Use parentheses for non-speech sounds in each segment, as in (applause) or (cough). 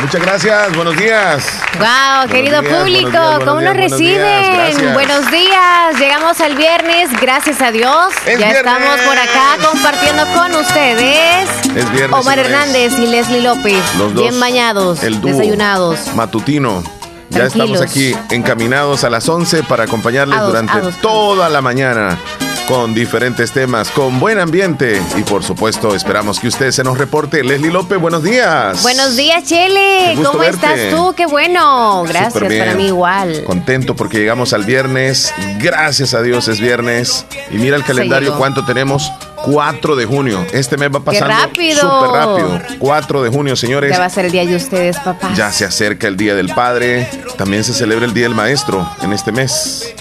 Muchas gracias, buenos días. Wow, querido público, ¿cómo nos reciben? buenos días, llegamos al viernes, gracias a Dios. ya estamos por acá compartiendo con ustedes. Es viernes. Omar Hernández y Leslie López. Los dos. Bien bañados, El dúo. desayunados. Matutino. Ya Tranquilos. estamos aquí encaminados a las 11 para acompañarles durante toda la mañana con diferentes temas, con buen ambiente y por supuesto esperamos que usted se nos reporte. Leslie López, buenos días. Buenos días, Chele. ¿Cómo verte. estás tú? Qué bueno. Gracias, para mí igual. Contento porque llegamos al viernes. Gracias a Dios es viernes. Y mira el calendario cuánto tenemos. 4 de junio. Este mes va pasando rápido! súper rápido. 4 de junio, señores. Ya va a ser el día de ustedes, papá. Ya se acerca el Día del Padre. También se celebra el Día del Maestro en este mes.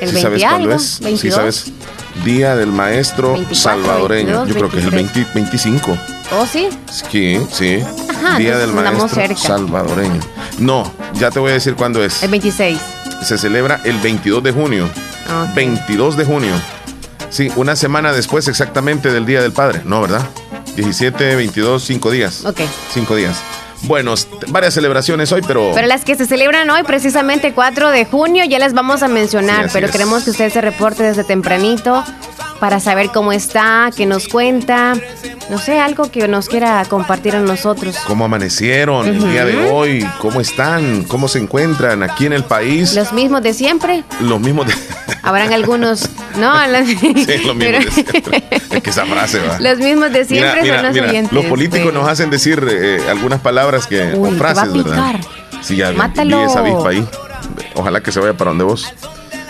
El ¿Sí 20 sabes algo, cuándo es? Sí 22. sabes. Día del Maestro 24, salvadoreño. 22, Yo creo que es el 20 25. ¿Oh, sí? Sí, sí. Ajá, Día del Maestro cerca. salvadoreño. No, ya te voy a decir cuándo es. El 26. Se celebra el 22 de junio. Ok. 22 de junio. Sí, una semana después exactamente del Día del Padre. No, ¿verdad? 17, 22, 5 días. Ok. 5 días. Bueno, varias celebraciones hoy, pero... Pero las que se celebran hoy, precisamente 4 de junio, ya las vamos a mencionar, Sí, pero es. queremos que usted se reporte desde tempranito para saber cómo está, que nos cuenta, no sé, algo que nos quiera compartir a nosotros. ¿Cómo amanecieron el día de hoy? ¿Cómo están? ¿Cómo se encuentran aquí en el país? Los mismos de siempre, Los mismos de... habrán algunos, (laughs) no, Sí, los mismos (laughs) pero- de siempre. Es que esa frase va. los mismos de siempre Mira, mira, son los mira, oyentes. los políticos nos hacen decir eh, algunas palabras que Uy, o te va a frases, ¿verdad? picar. Sí, ya vi- vi Mátalo. esa avispa ahí. Ojalá que se vaya para donde vos.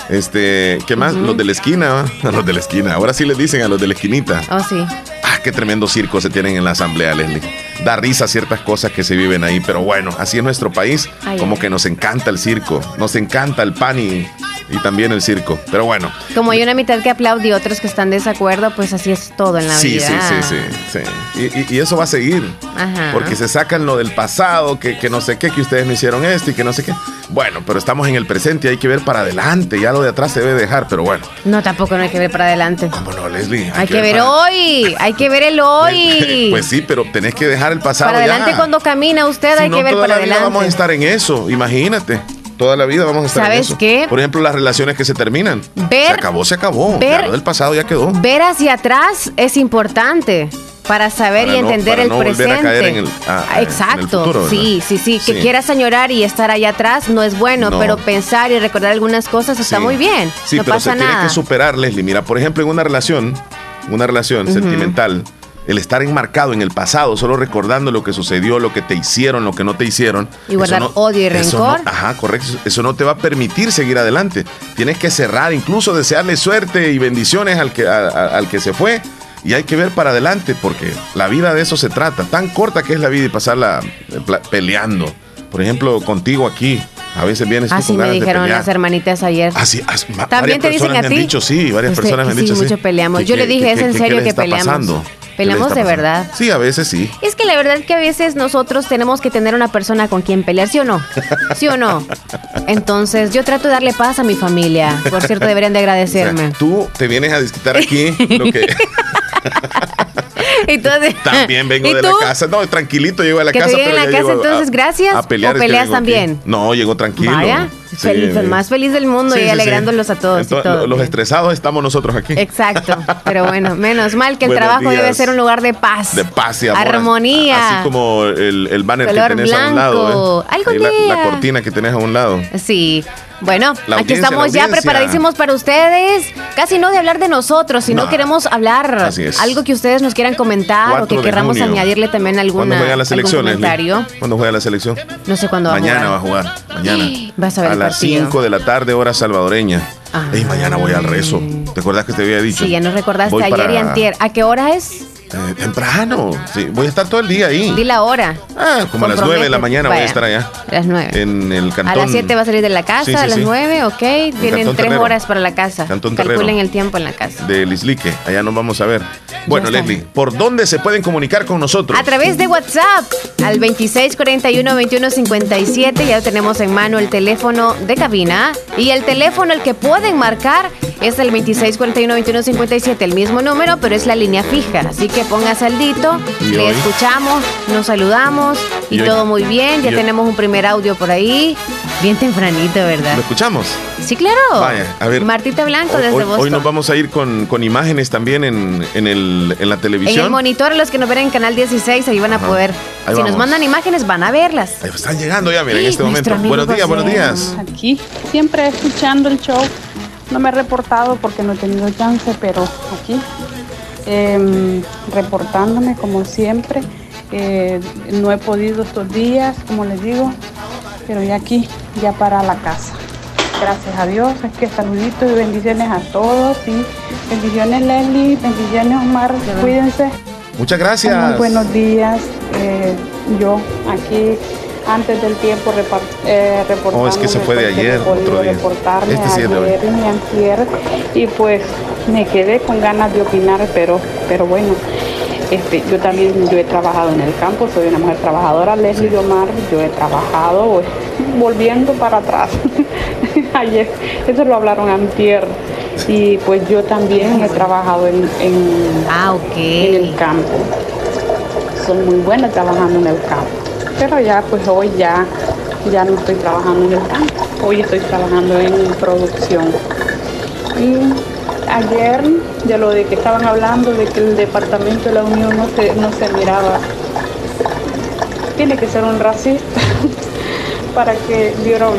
Este, ¿qué más? Los de la esquina, (laughs) los de la esquina. Ahora sí les dicen a los de la esquinita. Oh, sí. Ah, qué tremendo circo se tienen en la asamblea, Leslie. Da risa ciertas cosas que se viven ahí, pero bueno, así es nuestro país. Ay, como ay. que nos encanta el circo, nos encanta el pan y, y también el circo. Pero bueno, Como hay una mitad que aplaude y otros que están de desacuerdo, pues así es todo en la sí, vida. sí, sí, sí, sí. Y, y- y eso va a seguir. Ajá. Porque se sacan lo del pasado, que, que no sé qué, que ustedes no hicieron esto y que no sé qué. Bueno, pero estamos en el presente y hay que ver para adelante. Ya lo de atrás se debe dejar, pero bueno. No, tampoco no hay que ver para adelante. ¿Cómo no, Leslie? Hay que ver para- hoy, hay que ver el (laughs) hoy. Pues sí, pero tenés que dejar el pasado para adelante ya. cuando camina usted Si hay no, que ver toda para la vida adelante. vamos a estar en eso, imagínate. Toda la vida vamos a estar en ¿Sabes eso. qué? Por ejemplo, las relaciones que se terminan. Ver- se acabó, se acabó. ver- Ya lo del pasado ya quedó. Ver hacia atrás es importante para saber Para y no- entender para el no volver a presente. caer en el- ah, Ah, en el Exacto, sí, sí, sí, Que Sí. quieras añorar y estar allá atrás no es bueno, No. pero pensar y recordar algunas cosas está Sí. muy bien. Sí, no pero pasa se tiene nada. que superar, Leslie. Mira, por ejemplo, en una relación, una relación sentimental, el estar enmarcado en el pasado, solo recordando lo que sucedió, lo que te hicieron, lo que no te hicieron. Y guardar odio y no- rencor. ajá, correcto. Eso no te va a permitir seguir adelante. Tienes que cerrar, incluso desearle suerte y bendiciones al que, a- a- al que se fue. Y hay que ver para adelante, porque la vida de eso se trata. Tan corta que es la vida y pasarla eh, peleando. Por ejemplo, contigo aquí. A veces vienes Así con me ganas dijeron las hermanitas ayer. Así, as- ma- También te dicen a me ti. han dicho, sí, varias personas me han sí, dicho. mucho peleamos. ¿Qué- Yo le dije, es en serio que peleamos. pasando? ¿Qué les Peleamos de verdad. Sí, a veces sí. Es que la verdad que a veces nosotros tenemos que tener una persona con quien pelear, ¿sí o no? ¿Sí o no? (laughs) Entonces, yo trato de darle paz a mi familia. Por cierto, deberían de (laughs) O sea, agradecerme. tú te vienes a desquitar aquí lo que (laughs) Entonces, también vengo ¿y de la casa. No, tranquilito llego a la ¿Que casa. pero en la ya casa, llego a- entonces, gracias? A pelear ¿O es peleas vengo aquí. también? No, llego tranquilo. Vaya, Sí. feliz, el más feliz del mundo Sí, y sí, alegrándolos a todos y todo. Los estresados estamos nosotros aquí. Exacto, pero bueno, (laughs) menos mal que el Buenos trabajo debe ser un lugar de paz. De paz y amor. Armonía. Así como el, el banner Color que tenés a un lado. ¿eh? Ahí la, la cortina que tenés a un lado. Sí. Bueno, aquí estamos ya preparadísimos para ustedes. Casi no de hablar de nosotros, sino No. queremos hablar Así es. algo que ustedes nos quieran comentar o 4 que querramos junio. añadirle también alguna ¿Cuándo juega la algún selección, comentario. ¿Cuándo juega la selección? No sé cuándo va a Mañana jugar. va a jugar. Mañana. (gasps) Vas a ver el las partido. 5 de la tarde, hora salvadoreña. Ah. Ey, mañana voy al rezo. ¿Te acuerdas que te había dicho? Sí, ya nos recordaste Voy ayer para- y antier. ¿A qué hora es? Eh, temprano, sí, voy a estar todo el día ahí. Di la hora. Ah, como a las 9 de la mañana voy a estar allá. A las 9. En el cantón. A las 7 va a salir de la casa, a las 9, ok. Tienen 3 horas para la casa. Cantón Calculen el tiempo en la casa. De Lislique, allá nos vamos a ver. Bueno, Leslie, ¿por dónde se pueden comunicar con nosotros? A través de WhatsApp, al 2641-2157. Ya tenemos en mano el teléfono de cabina. Y el teléfono al que pueden marcar es el 2641-2157, el mismo número, pero es la línea fija. Así que ponga saldito, le escuchamos, nos saludamos y, todo muy bien. Ya tenemos un primer audio por ahí. Bien tempranito, ¿verdad? ¿Lo escuchamos? Sí, claro. Vaya, a ver. Martita Blanco desde hoy, Boston. Hoy nos vamos a ir con, con imágenes también en, en, el, en, la televisión. En el monitor, los que nos ven en Canal 16, ahí van a poder. si nos mandan imágenes, van a verlas. Ahí están llegando ya, miren, en este momento. Buenos días, buenos días. Aquí, siempre escuchando el show. No me he reportado porque no he tenido chance, pero aquí, em, reportándome como siempre. Eh, no he podido estos días, como les digo, pero ya aquí, ya para la casa. Gracias a Dios, es que saluditos y bendiciones a todos y bendiciones Leslie, bendiciones Omar, cuídense. Muchas gracias. Muy buenos días. Eh, yo aquí antes del tiempo eh, reportando. Oh, es que se fue de ayer, otro día. Reportarme este sí ayer y y pues me quedé con ganas de opinar, pero, pero bueno. Este, yo también yo he trabajado en el campo, soy una mujer trabajadora, Leslie Omar, yo he trabajado, pues, volviendo para atrás. (laughs) Ayer, eso lo hablaron antier. Y pues yo también he trabajado en, ah, en el campo. Soy muy buena trabajando en el campo. Pero ya, pues hoy ya, ya no estoy trabajando en el campo. Hoy estoy trabajando en producción. Y ayer de lo de que estaban hablando de que el departamento de la Unión no se, no se miraba. Tiene que ser un racista (laughs) para que dieron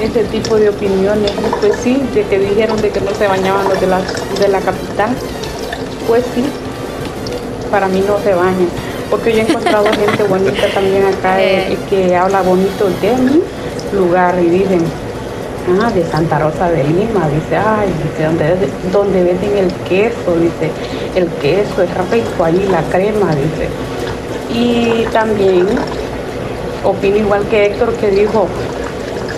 ese tipo de opiniones. Pues sí, de que dijeron de que no se bañaban los de la, de la capital. Pues sí, para mí no se bañan. Porque yo he encontrado (laughs) gente bonita también acá eh, que habla bonito de mi lugar y dicen, ah, de Santa Rosa de Lima, dice, ay, dice, donde, donde venden el queso, dice, el queso es rico ahí, la crema, dice. Y también opino igual que Héctor que dijo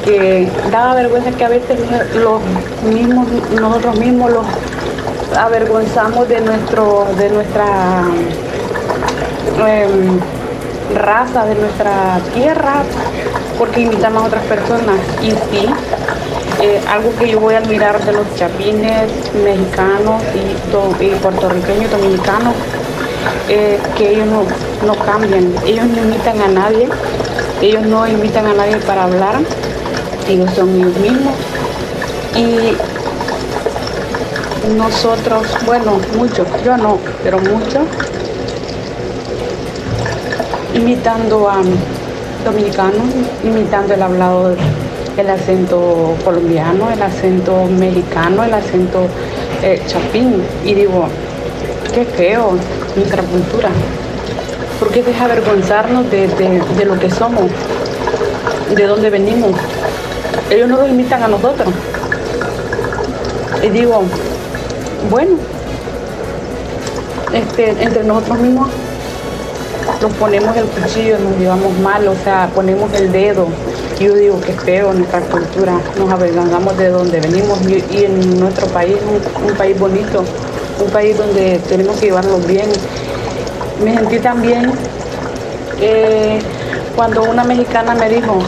que daba vergüenza que a veces los mismos, nosotros mismos los avergonzamos de nuestro, de nuestra em, raza, de nuestra tierra, porque invitamos a otras personas. Y sí, eh, algo que yo voy a admirar de los chapines mexicanos y, puertorriqueños dominicanos, eh, que ellos no, cambian, ellos no invitan a nadie, ellos no invitan a nadie para hablar, ellos son ellos mismos. Y nosotros, bueno, muchos, yo no, pero muchos, imitando a dominicanos, imitando el hablado el acento colombiano, el acento mexicano, el acento eh, chapín. Y digo, qué feo nuestra cultura. ¿Por qué deja avergonzarnos de, lo que somos, de dónde venimos? Ellos no lo imitan a nosotros. Y digo, bueno, este, entre nosotros mismos nos ponemos el cuchillo, nos llevamos mal, o sea, ponemos el dedo, yo digo que es feo nuestra cultura, nos avergonzamos de donde venimos y, en nuestro país, un, país bonito, un país donde tenemos que llevarlo bien. Me sentí también cuando una mexicana me dijo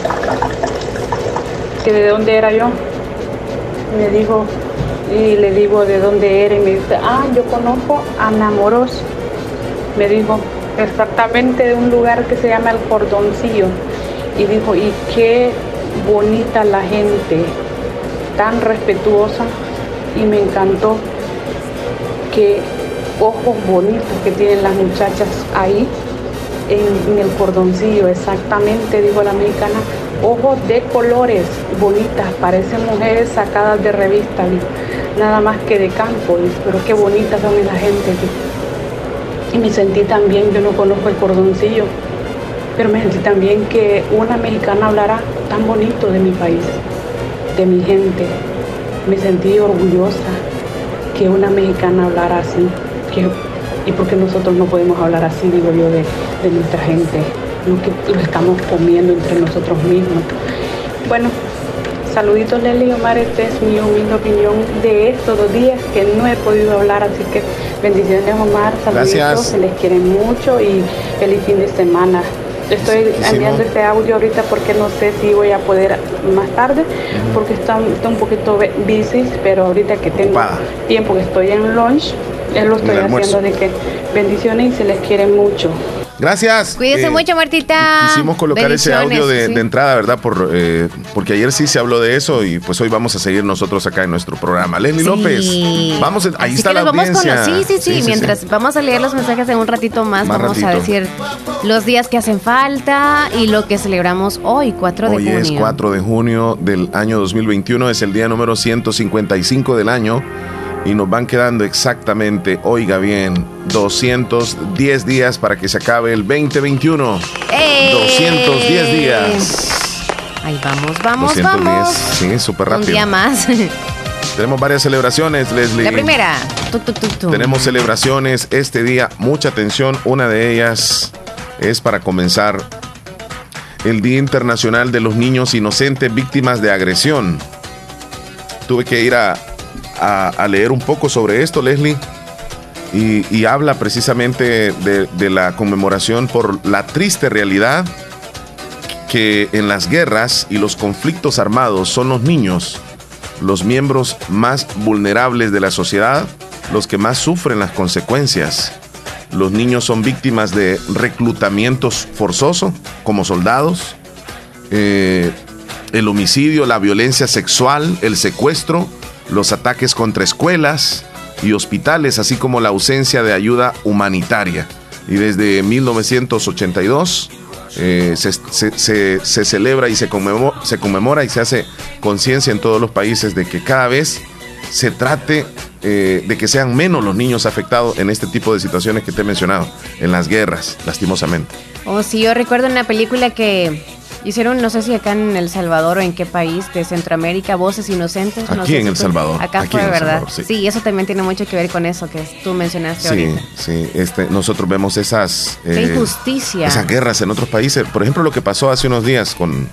que de dónde era yo, me dijo, y le digo de dónde era y me dice, ah, yo conozco a Namoros, me dijo exactamente de un lugar que se llama El Cordoncillo. Y dijo, y qué bonita la gente, tan respetuosa y me encantó. Que ojos bonitos que tienen las muchachas ahí en, el cordoncillo, exactamente, dijo la americana, ojos de colores bonitas, parecen mujeres sacadas de revista, nada más que de campo, pero qué bonitas son la gente. Y me sentí también, yo no conozco el cordoncillo, pero me sentí también que una mexicana hablara tan bonito de mi país, de mi gente. Me sentí orgullosa que una mexicana hablara así, que y porque nosotros no podemos hablar así, digo yo, de, nuestra gente, lo que lo estamos comiendo entre nosotros mismos. Bueno, saluditos Leli Omar, esta es mi humilde opinión de estos dos días que no he podido hablar, así que bendiciones Omar, saluditos, se les quiere mucho y feliz fin de semana. Estoy enviando este audio ahorita porque no sé si voy a poder más tarde, porque está, un poquito busy, pero ahorita que tengo tiempo que estoy en lunch, él lo estoy haciendo de que bendiciones y se les quiere mucho. Gracias. Cuídese eh, mucho, Martita. Quisimos colocar ese audio de, entrada, ¿verdad? Por, eh, porque ayer sí se habló de eso y pues hoy vamos a seguir nosotros acá en nuestro programa. Leslie López, vamos, ahí está la audiencia. sí, sí, sí, Mientras vamos a leer los mensajes en un ratito más, vamos a decir los días que hacen falta y lo que celebramos hoy, 4 de junio. Hoy es 4 de junio del año 2021, es el día número 155 del año y nos van quedando exactamente, oiga bien, 210 días para que se acabe el 2021. 210 días. Ahí vamos, vamos, 210, vamos. Sí, súper rápido. Un día más. (laughs) Tenemos varias celebraciones, Leslie. La primera. Tenemos celebraciones este día, mucha atención. Una de ellas es para comenzar el Día Internacional de los Niños Inocentes Víctimas de Agresión. Tuve que ir a, a, leer un poco sobre esto, Leslie, y, habla precisamente de, la conmemoración por la triste realidad que en las guerras y los conflictos armados son los niños los miembros más vulnerables de la sociedad, los que más sufren las consecuencias. Los niños son víctimas de reclutamientos forzosos como soldados, eh, el homicidio, la violencia sexual, el secuestro, los ataques contra escuelas y hospitales, así como la ausencia de ayuda humanitaria. Y desde 1982 eh, se, celebra y se conmemora, y se hace conciencia en todos los países de que cada vez se trate eh, de que sean menos los niños afectados en este tipo de situaciones que te he mencionado, en las guerras, lastimosamente. Oh, sí, yo recuerdo una película que Hicieron, no sé si acá en El Salvador o en qué país de Centroamérica, Voces Inocentes. Aquí en El Salvador. Acá fue, ¿verdad? sí. eso también tiene mucho que ver con eso que tú mencionaste sí, Sí, este, nosotros vemos esas... Eh, injusticia. Esas guerras en otros países. Por ejemplo, lo que pasó hace unos días con,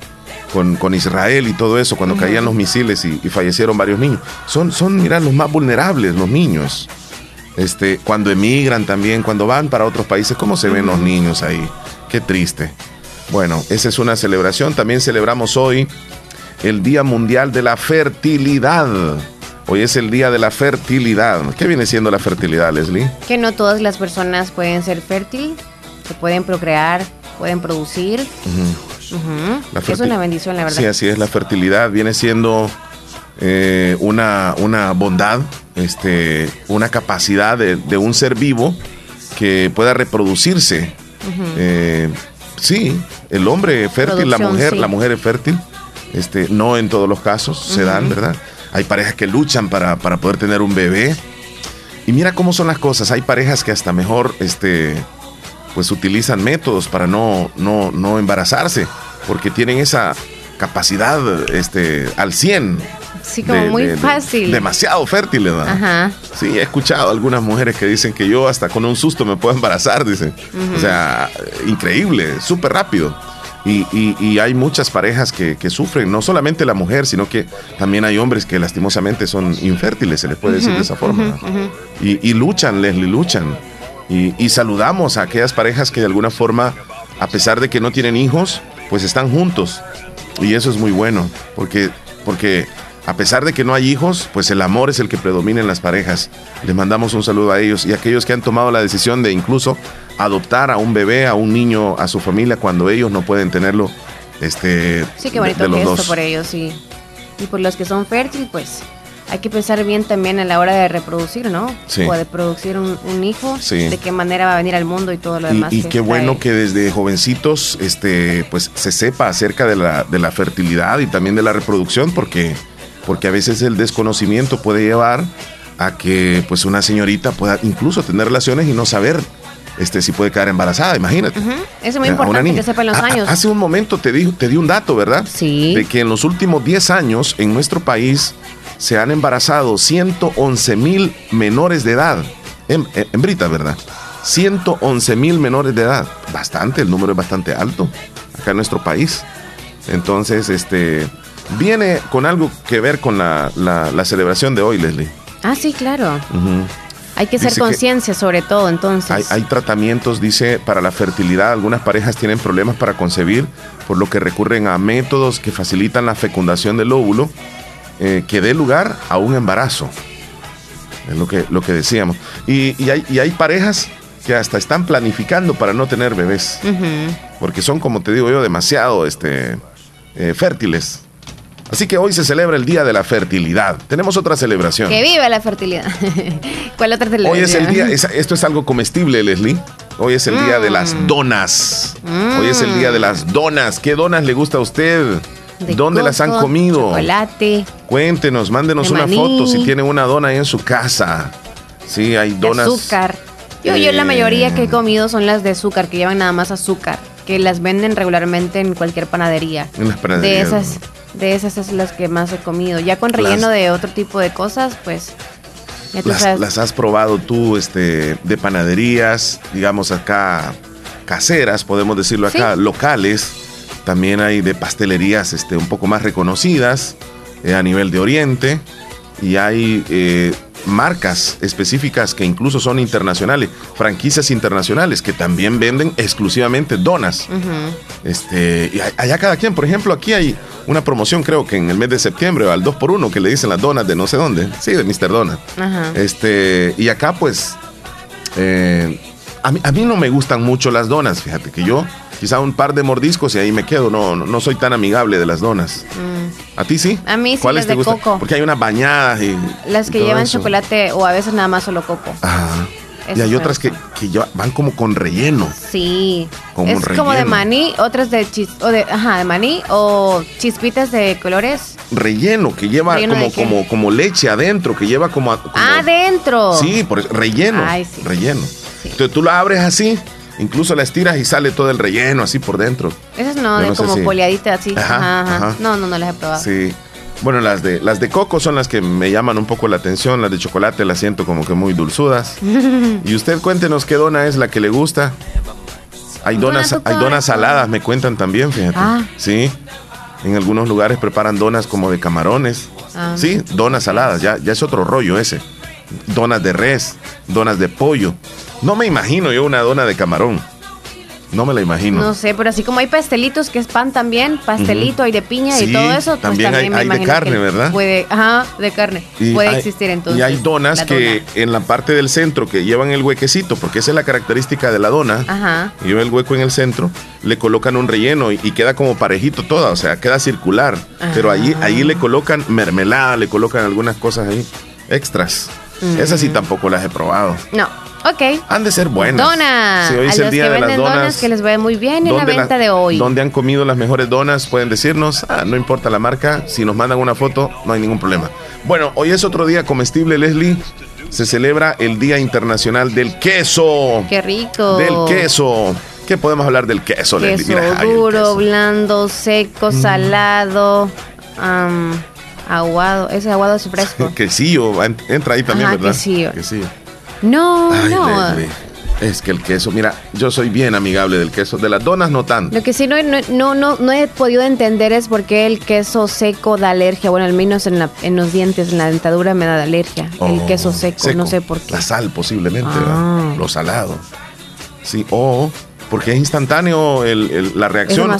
con, Israel y todo eso, cuando caían los misiles y, fallecieron varios niños. Son, son, mira, los más vulnerables, los niños. Este, cuando emigran también, cuando van para otros países, ¿cómo se ven los niños ahí? Qué triste. Bueno, esa es una celebración. También celebramos hoy el Día Mundial de la Fertilidad. Hoy es el Día de la Fertilidad. ¿Qué viene siendo la fertilidad, Leslie? Que no todas las personas pueden ser fértiles, se pueden procrear, pueden producir. Es una bendición, la verdad. Sí, así es. La fertilidad viene siendo eh, una, una bondad, este, una capacidad de, un ser vivo que pueda reproducirse. Sí, el hombre es fértil, la mujer, la mujer es fértil. Este, no en todos los casos se dan, ¿verdad? Hay parejas que luchan para, poder tener un bebé. Y mira cómo son las cosas. Hay parejas que hasta mejor este, pues utilizan métodos para no, no, no embarazarse, porque tienen esa capacidad este, al 100 Sí, como muy fácil. demasiado fértil, ¿verdad? Ajá. Sí, he escuchado algunas mujeres que dicen que yo hasta con un susto me puedo embarazar, dicen. O sea, increíble, súper rápido. Y, hay muchas parejas que, sufren, no solamente la mujer, sino que también hay hombres que lastimosamente son infértiles, se les puede decir de esa forma. y, luchan, Leslie, luchan. Y, saludamos a aquellas parejas que de alguna forma, a pesar de que no tienen hijos, pues están juntos. Y eso es muy bueno, porque, porque a pesar de que no hay hijos, pues el amor es el que predomina en las parejas. Les mandamos un saludo a ellos y a aquellos que han tomado la decisión de incluso adoptar a un bebé, a un niño, a su familia cuando ellos no pueden tenerlo. Este, sí, qué bonito gesto por ellos, sí. Y por los que son fértiles, pues hay que pensar bien también a la hora de reproducir, ¿no? Sí. O de producir un, hijo, sí. de qué manera va a venir al mundo y todo lo demás. Y, qué bueno que desde jovencitos este, pues, se sepa acerca de la, de la fertilidad y también de la reproducción, porque porque a veces el desconocimiento puede llevar a que pues una señorita pueda incluso tener relaciones y no saber este si puede quedar embarazada, imagínate. Eso es muy importante que sepa los años. hace un momento te di, te di un dato, ¿verdad? Sí. De que en los últimos 10 años en nuestro país se han embarazado 111 mil menores de edad, en, hembritas, ¿verdad? 111 mil menores de edad. Bastante, el número es bastante alto acá en nuestro país. Entonces, este, viene con algo que ver con la, celebración de hoy, Leslie. Ah, sí, claro. Hay que ser conciencia sobre todo, entonces. Hay, tratamientos, dice, para la fertilidad. Algunas parejas tienen problemas para concebir, por lo que recurren a métodos que facilitan la fecundación del óvulo, eh, que dé lugar a un embarazo. Es lo que, lo que decíamos. Y, hay, y hay parejas que hasta están planificando para no tener bebés. Porque son, como te digo yo, demasiado este, eh, fértiles. Así que hoy se celebra el Día de la Fertilidad. Tenemos otra celebración. Que viva la fertilidad. (laughs) ¿Cuál otra celebración? Hoy es el día, esto es algo comestible, Leslie. Hoy es el día de las mm. donas. Hoy es el día de las donas. ¿Qué donas le gusta a usted? ¿Dónde las han comido? Chocolate. Cuéntenos, mándenos una foto si tiene una dona ahí en su casa. Sí, hay donas. azúcar. Yo, yo la mayoría que he comido son las de azúcar, que llevan nada más azúcar, que las venden regularmente en cualquier panadería. En las panaderías. De esas, de esas es las que más he comido. Ya con relleno de otro tipo de cosas, pues. las, las, has probado tú, este, de panaderías, digamos acá caseras, podemos decirlo acá, locales. También hay de pastelerías, este, un poco más reconocidas eh, a nivel de Oriente. Y hay eh, marcas específicas que incluso son internacionales, franquicias internacionales que también venden exclusivamente donas. Este, y allá cada quien, por ejemplo, aquí hay una promoción, creo que en el mes de septiembre, al 2x1, que le dicen las donas de no sé dónde. Sí, de Mr. Donut. Este, y acá, pues, eh, a, mí, a mí no me gustan mucho las donas, fíjate que yo quizá un par de mordiscos y ahí me quedo. No, no, soy tan amigable de las donas. Mm. ¿A ti sí? A mí sí, ¿Cuáles te gustan? coco. Porque hay unas bañadas y. Las que llevan chocolate o a veces nada más solo coco. Ajá. y hay otras que, que van como con relleno. Sí. Como es como de maní, otras de chis, o de, ajá, de maní o chispitas de colores. Relleno, que lleva como, como, como leche adentro, que lleva como, adentro. Sí, por eso, relleno. Ay, sí. Relleno. Entonces tú lo abres así Incluso la estiras y sale todo el relleno así por dentro. Esas no, de como poliaditas así. Ajá, ajá, No, no, no las he probado. Sí. Bueno, las de, las de coco son las que me llaman un poco la atención. Las de chocolate las siento como que muy dulzudas. (laughs) y usted cuéntenos qué dona es la que le gusta. Hay donas, hay donas saladas, me cuentan también, fíjate. Ah. Sí. En algunos lugares preparan donas como de camarones. Ah. Sí, donas saladas, ya, ya es otro rollo ese. Donas de res, donas de pollo. No me imagino yo una dona de camarón. No me la imagino. No sé, pero así como hay pastelitos que es pan también, pastelito, hay de piña y todo eso, pues también, hay, de carne, ¿verdad? Puede, ajá, de carne. puede existir entonces. Y hay donas que en la parte del centro que llevan el huequecito, porque esa es la característica de la dona. Ajá. Lleva el hueco en el centro, le colocan un relleno y, queda como parejito toda, o sea, queda circular. Pero ahí, ahí le colocan mermelada, le colocan algunas cosas ahí extras. Esas sí tampoco las he probado. No. Ok. Han de ser buenas. Donas. hoy es el día de las donas, Que les vaya muy bien en la venta de hoy. ¿Dónde han comido las mejores donas? Pueden decirnos. Ah, no importa la marca. Si nos mandan una foto, no hay ningún problema. Bueno, hoy es otro día comestible, Leslie. Se celebra el Día Internacional del Queso. Qué rico. Del queso. ¿Qué podemos hablar del queso, Leslie? Queso duro, blando, seco, mm. salado. Aguado. Ese aguado es fresco. (laughs) quesillo. Entra ahí también, ¿verdad? Quesillo. quesillo. No, no. Es que el queso, mira, yo soy bien amigable del queso, de las donas no tanto. Lo que sí no, no, no, no he podido entender es por qué el queso seco da alergia. Bueno, al menos en, la, en los dientes, en la dentadura me da alergia. el oh, queso seco, no sé por qué. La sal posiblemente, ah. lo salado. Sí, o porque es instantáneo la reacción. o,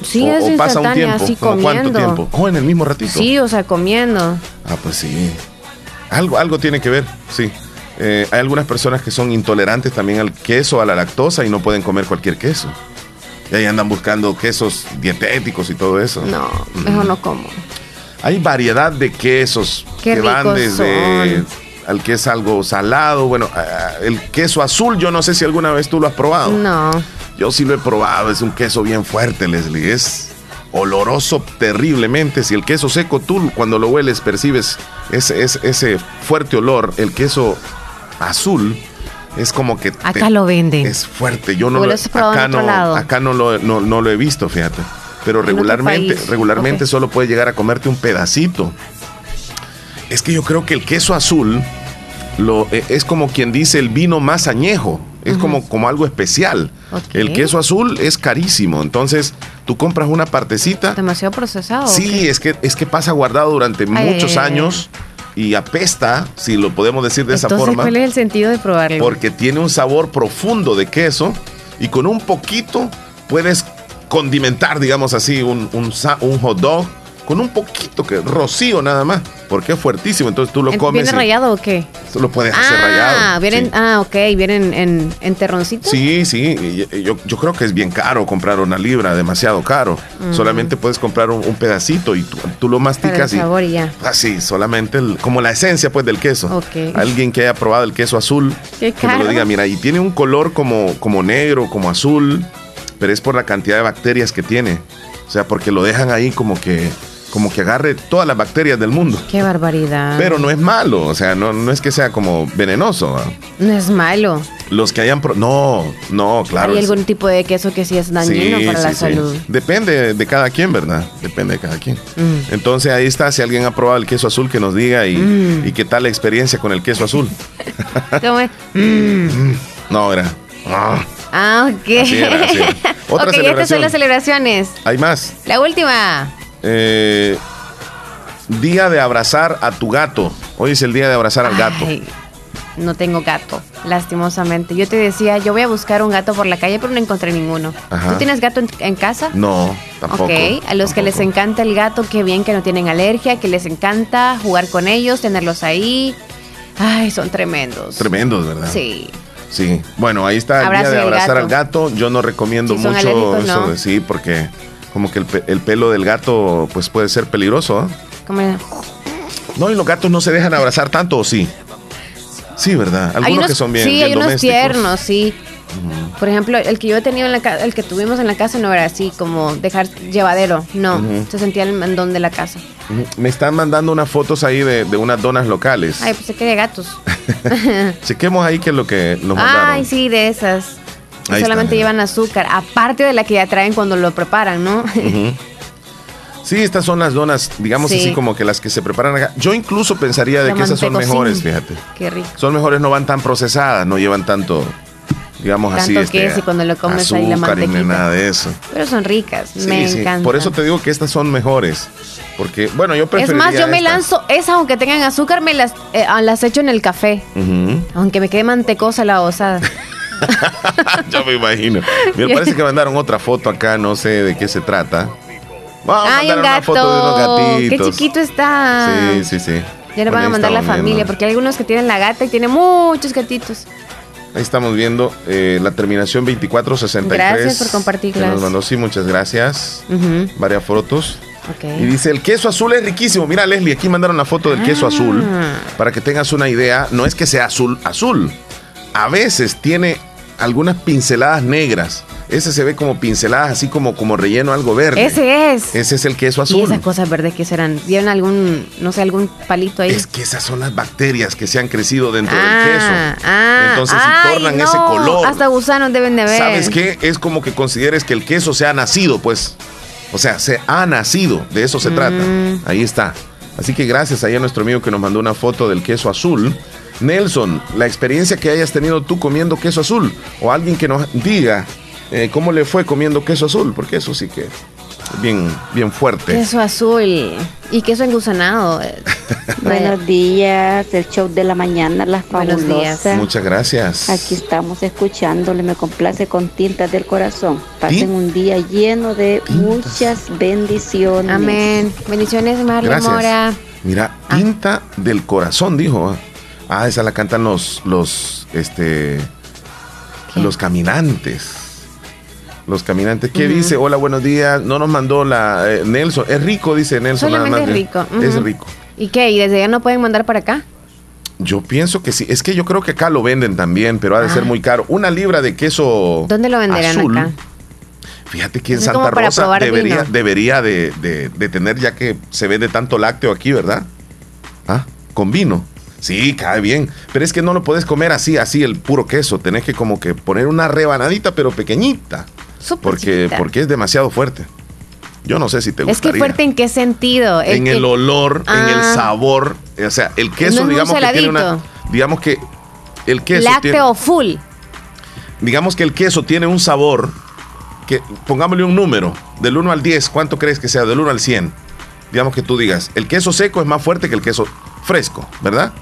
sí, es pasa un tiempo. Así ¿Cuánto tiempo? O en el mismo ratito. Sí, o sea, comiendo. Ah, pues sí. Algo, algo tiene que ver, sí. Eh, hay algunas personas que son intolerantes también al queso, a la lactosa y no pueden comer cualquier queso. Y ahí andan buscando quesos dietéticos y todo eso. No, mejor no como. Hay variedad de quesos que van desde al que es algo salado. Bueno, el queso azul, yo no sé si alguna vez tú lo has probado. No. Yo sí lo he probado, es un queso bien fuerte, Leslie. Es oloroso terriblemente. Si el queso seco, tú cuando lo hueles percibes ese, ese fuerte olor. El queso azul es como que acá lo venden. es fuerte. Yo no lo, acá no acá no lo, no, lo he visto fíjate. Pero regularmente regularmente solo puedes llegar a comerte un pedacito. Es que yo creo que el queso azul lo, e, es como quien dice el vino más añejo Es como, como algo especial. El queso azul es carísimo. Entonces, tú compras una partecita. Demasiado procesado. ¿o Sí, es que, es que pasa guardado durante Ay, muchos ay, ay, años y apesta, si lo podemos decir de esa forma, ¿cuál es el sentido de probarlo? porque tiene un sabor profundo de queso y con un poquito puedes condimentar, digamos así, un, un hot dog con un poquito, que rocío nada más, porque es fuertísimo. Entonces tú lo ¿En- comes ¿Viene rayado o qué? lo puedes hacer Ah, rayado. vienen, sí. ah, ok, vienen en, en terroncitos. Sí, sí, yo, yo creo que es bien caro comprar una libra, demasiado caro. Solamente puedes comprar un, un pedacito y tú, tú lo Mm. El masticas y sabor y ya. así, solamente el- como la esencia pues del queso. Ok. Alguien que haya probado el queso azul, Qué que me lo diga, mira, y tiene un color como, como negro, como azul, pero es por la cantidad de bacterias que tiene. O sea, porque lo dejan ahí como que, como que agarre todas las bacterias del mundo. Qué barbaridad. Pero no es malo, o sea, no, no es que sea como venenoso. ¿va? No es malo. Los que hayan... pro- no, no, claro. Hay es- algún tipo de queso que sí es dañino para la sí. salud. Depende de cada quien, ¿verdad? Depende de cada quien. Mm. Entonces ahí está, si alguien ha probado el queso azul, que nos diga y, Mm. y qué tal la experiencia con el queso azul. (laughs) ¿Cómo es? (laughs) No, era. ah, Ah, ok. Así era, así era. (laughs) Otra ok, estas son las celebraciones. hay más. La última. Eh, día de abrazar a tu gato. Hoy es el día de abrazar al gato. Ay, no tengo gato, lastimosamente. Yo te decía, yo voy a buscar un gato por la calle, pero no encontré ninguno. Ajá. ¿Tú tienes gato en, en casa? No, tampoco. ok, a los que les encanta el gato, qué bien que no tienen alergia, que les encanta jugar con ellos, tenerlos ahí. Ay, son tremendos. Tremendos, ¿verdad? Sí. Sí. Bueno, ahí está el día de abrazar gato. al gato. Yo no recomiendo Si mucho eso no. de sí, porque como que el, pe- el pelo del gato pues puede ser peligroso. Como- No, y los gatos no se dejan abrazar tanto, ¿o sí? Sí, ¿verdad? Algunos unos, que son bien sí, bien hay unos domésticos. tiernos, sí. Por ejemplo, el que yo he tenido en la casa, el que tuvimos en la casa no era así, como dejar llevadero, no, se sentía el mandón de la casa. Me están mandando unas fotos ahí de, de unas donas locales. Ay, pues se quería gatos. (laughs) Chequemos ahí qué es lo que nos mandaron. Ay, sí, de esas. Ahí solamente está, llevan azúcar, aparte de la que ya traen cuando lo preparan, ¿no? (laughs) Sí, estas son las donas, digamos Sí. así como que las que se preparan acá. Yo incluso pensaría de La que esas son mejores, fíjate. Qué rico. Son mejores, no van tan procesadas, no llevan tanto, digamos así. Tanto este, queso y cuando lo comes ahí la azúcar y mantequita. nada de eso. Pero son ricas, Sí, me sí. encantan. Por eso te digo que estas son mejores. Porque, bueno, yo Es preferiría más, yo me estas. lanzo esas, aunque tengan azúcar, me las, eh, ah, las echo en el café. Aunque me quede mantecosa la osada. (laughs) (laughs) ya me imagino. Me parece que mandaron otra foto acá, no sé de qué se trata. Vamos a mandar un una foto de unos Qué gatitos. chiquito está. Sí, sí, sí. Ya le van a mandar la familia, porque hay algunos que tienen la gata y tienen muchos gatitos. Ahí estamos viendo eh, la terminación 2463. Gracias por compartir, que Nos mandó, sí, muchas gracias. Ujú, Varias fotos. Y dice, el queso azul es riquísimo. Mira, Leslie, aquí mandaron la foto del queso Ah. azul. Para que tengas una idea, no es que sea azul, azul. A veces tiene algunas pinceladas negras. Ese se ve como pinceladas, así como, como relleno algo verde. Ese es. Ese es el queso Y azul. esas cosas verdes que serán. ¿Vieron algún, no sé, algún palito ahí? Es que esas son las bacterias que se han crecido dentro ah, del queso. ah, Entonces, si tornan no, ese color. Hasta gusanos deben de haber. ¿Sabes qué? Es como que consideres que el queso se ha nacido, pues. O sea, se ha nacido. De eso se trata. Mm. Ahí está. Así que gracias ahí a nuestro amigo que nos mandó una foto del queso azul. Nelson, la experiencia que hayas tenido tú comiendo queso azul. O alguien que nos diga eh, cómo le fue comiendo queso azul. Porque eso sí que es bien, bien fuerte. Queso azul y queso engusanado. eh, (laughs) Buenos días, el show de la mañana, las Buenos días. fabulosas. Muchas gracias. Aquí estamos escuchándole, me complace con tintas del corazón. Pasen ¿Tin- un día lleno de muchas bendiciones. Amén. Bendiciones, Marla Gracias. Mora. Mira, Ah. tinta del corazón, dijo. Ah, esa la cantan los, los, este, ¿Qué? los caminantes. Los caminantes. ¿Qué dice? Hola, buenos días. No nos mandó la eh, Nelson. Es rico, dice Nelson. nada Solamente más. es rico. Es ujú. rico. ¿Y qué? ¿Y desde allá no pueden mandar para acá? Yo pienso que sí. Es que yo creo que acá lo venden también, pero ha de Ah. ser muy caro. Una libra de queso ¿Dónde lo venderán azul. acá? Fíjate que en Es Santa Rosa probar debería, vino. debería de, de- de tener, ya que se vende tanto lácteo aquí, ¿verdad? Ah, con vino. Sí, cae bien. Pero es que no lo puedes comer así, así el puro queso. Tenés que como que poner una rebanadita, pero pequeñita. Súper Porque, chiquita. porque es demasiado fuerte. Yo no sé si te Es que fuerte en qué sentido. en el olor, en el Ah. sabor. O sea, el queso, No digamos que tiene una. Digamos que el queso. Lácteo tiene- full. digamos que el queso tiene un sabor, que pongámosle un número, del 1 al 10, ¿cuánto crees que sea? Del 1 al 100. Digamos que tú digas, el queso seco es más fuerte que el queso fresco, ¿verdad?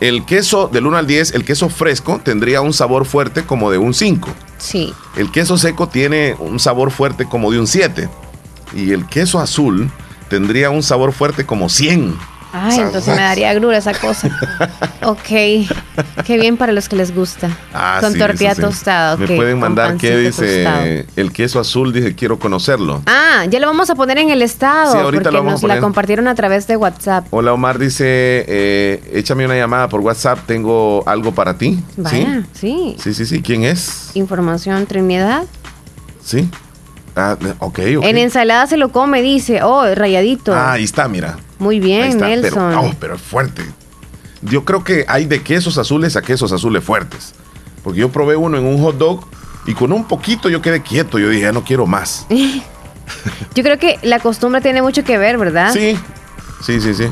El queso del 1 al 10, el queso fresco tendría un sabor fuerte como de un 5. Sí. El queso seco tiene un sabor fuerte como de un 7. Y el queso azul tendría un sabor fuerte como 100. Ay, entonces me daría grura esa cosa. (laughs) ok. Qué bien para los que les gusta. Ah, Con sí, tortilla sí, tostada. Me ok, pueden mandar qué pancito tostado. dice el queso azul, dice quiero conocerlo. Ah, ya lo vamos a poner en el estado. Sí, ahorita porque lo vamos a nos poner. la compartieron a través de WhatsApp. Hola Omar dice, eh, échame una llamada por WhatsApp, tengo algo para ti. Vaya, sí. Sí, sí, sí. ¿Quién es? Información Trinidad. Sí. Ah, ok, ok. En ensalada se lo come, dice. Oh, rayadito. Ah, ahí está, mira. Muy Ahí bien, está, Nelson. Pero, oh, pero es fuerte. Yo creo que hay de quesos azules a quesos azules fuertes. Porque yo probé uno en un hot dog y con un poquito yo quedé quieto. Yo dije, ya no quiero más. (laughs) Yo creo que la costumbre tiene mucho que ver, ¿verdad? Sí, sí, sí, sí.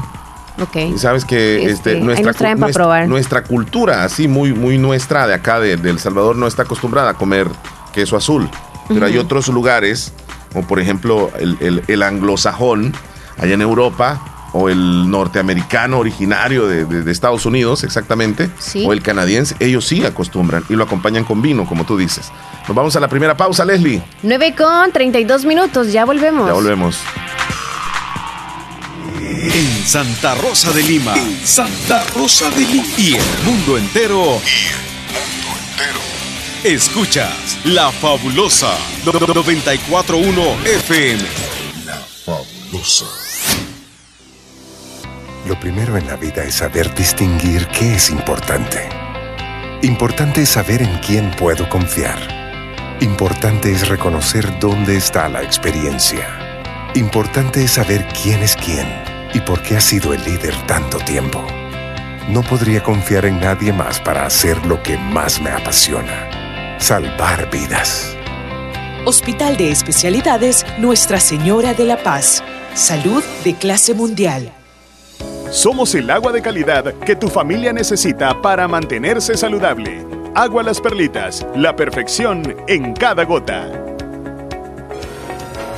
Ok. Y sabes que Este, este, ahí nuestra, traen probar. nuestra cultura, así muy, muy nuestra de acá, de, de El Salvador, no está acostumbrada a comer queso azul. Pero hay otros lugares, como por ejemplo el, el- el anglosajón, allá en Europa, o el norteamericano originario de, de- de Estados Unidos, exactamente, Sí. o el canadiense, ellos sí acostumbran y lo acompañan con vino, como tú dices. Nos vamos a la primera pausa, Leslie. 9 con 32 minutos, ya volvemos. Ya volvemos. En Santa Rosa de Lima. Santa Rosa de Lima. Y el mundo entero. Escuchas La Fabulosa 941 FM. Fabulosa. Lo primero en la vida es saber distinguir qué es importante. Importante es saber en quién puedo confiar. Importante es reconocer dónde está la experiencia. Importante es saber quién es quién y por qué ha sido el líder tanto tiempo. No podría confiar en nadie más para hacer lo que más me apasiona. Salvar vidas. Hospital de Especialidades Nuestra Señora de la Paz. Salud de clase mundial. Somos el agua de calidad que tu familia necesita para mantenerse saludable. Agua Las Perlitas, la perfección en cada gota.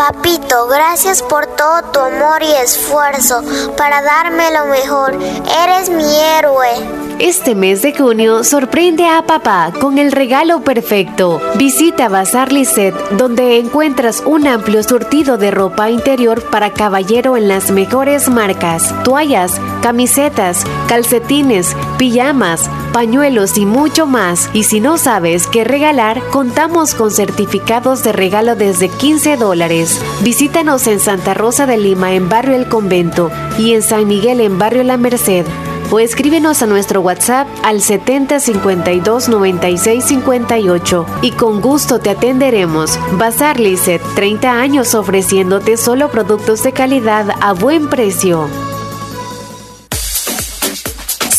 Papito, gracias por todo tu amor y esfuerzo para darme lo mejor. Eres mi héroe. Este mes de junio sorprende a papá con el regalo perfecto. Visita Bazar Lisset, donde encuentras un amplio surtido de ropa interior para caballero en las mejores marcas: toallas, camisetas, calcetines, pijamas, pañuelos y mucho más. Y si no sabes qué regalar, contamos con certificados de regalo desde 15 dólares. Visítanos en Santa Rosa de Lima, en Barrio El Convento, y en San Miguel, en Barrio La Merced o escríbenos a nuestro WhatsApp al 70 52 96 58 y con gusto te atenderemos. Bazar Lizet, 30 años ofreciéndote solo productos de calidad a buen precio.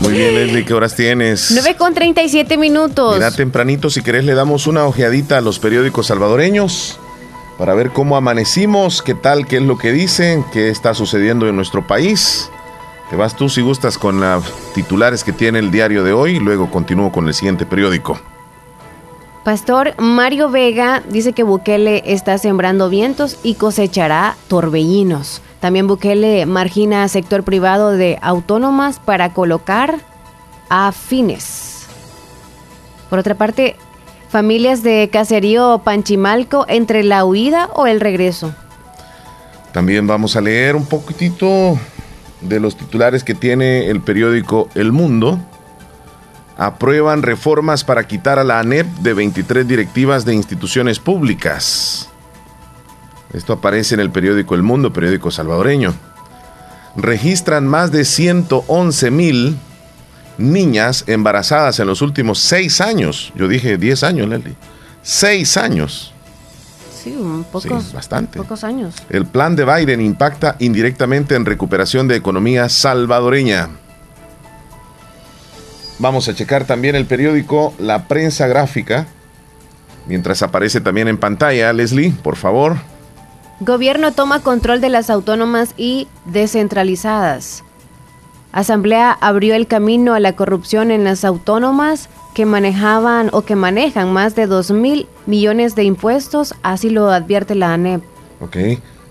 Muy bien, Leslie, ¿qué horas tienes? 9 con 37 minutos. Mira, tempranito, si querés, le damos una ojeadita a los periódicos salvadoreños para ver cómo amanecimos, qué tal, qué es lo que dicen, qué está sucediendo en nuestro país. Te vas tú, si gustas, con los titulares que tiene el diario de hoy, y luego continúo con el siguiente periódico. Pastor Mario Vega dice que Bukele está sembrando vientos y cosechará torbellinos. También Bukele margina sector privado de autónomas para colocar a fines. Por otra parte, familias de caserío Panchimalco entre la huida o el regreso. También vamos a leer un poquitito de los titulares que tiene el periódico El Mundo aprueban reformas para quitar a la ANEP de 23 directivas de instituciones públicas. Esto aparece en el periódico El Mundo, periódico salvadoreño. Registran más de 111 mil niñas embarazadas en los últimos seis años. Yo dije 10 años, Leslie. Seis años. Sí, un pocos, bastante. pocos años. El plan de Biden impacta indirectamente en recuperación de economía salvadoreña. Vamos a checar también el periódico La Prensa Gráfica. Mientras aparece también en pantalla, Leslie, por favor. Gobierno toma control de las autónomas y descentralizadas. Asamblea abrió el camino a la corrupción en las autónomas que manejaban o que manejan más de 2 mil millones de impuestos, así lo advierte la ANEP. Ok,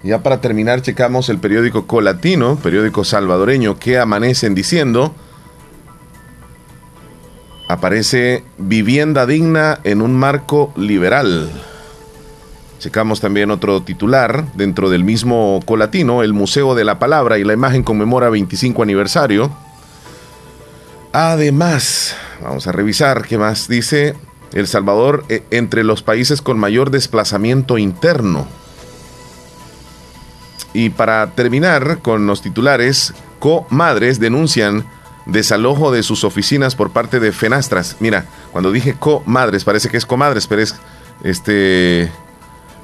ya para terminar checamos el periódico Colatino, periódico salvadoreño, que amanecen diciendo aparece vivienda digna en un marco liberal. Checamos también otro titular dentro del mismo colatino, el Museo de la Palabra y la imagen conmemora 25 aniversario. Además, vamos a revisar qué más dice El Salvador eh, entre los países con mayor desplazamiento interno. Y para terminar con los titulares, comadres denuncian desalojo de sus oficinas por parte de Fenastras. Mira, cuando dije comadres, parece que es comadres, pero es este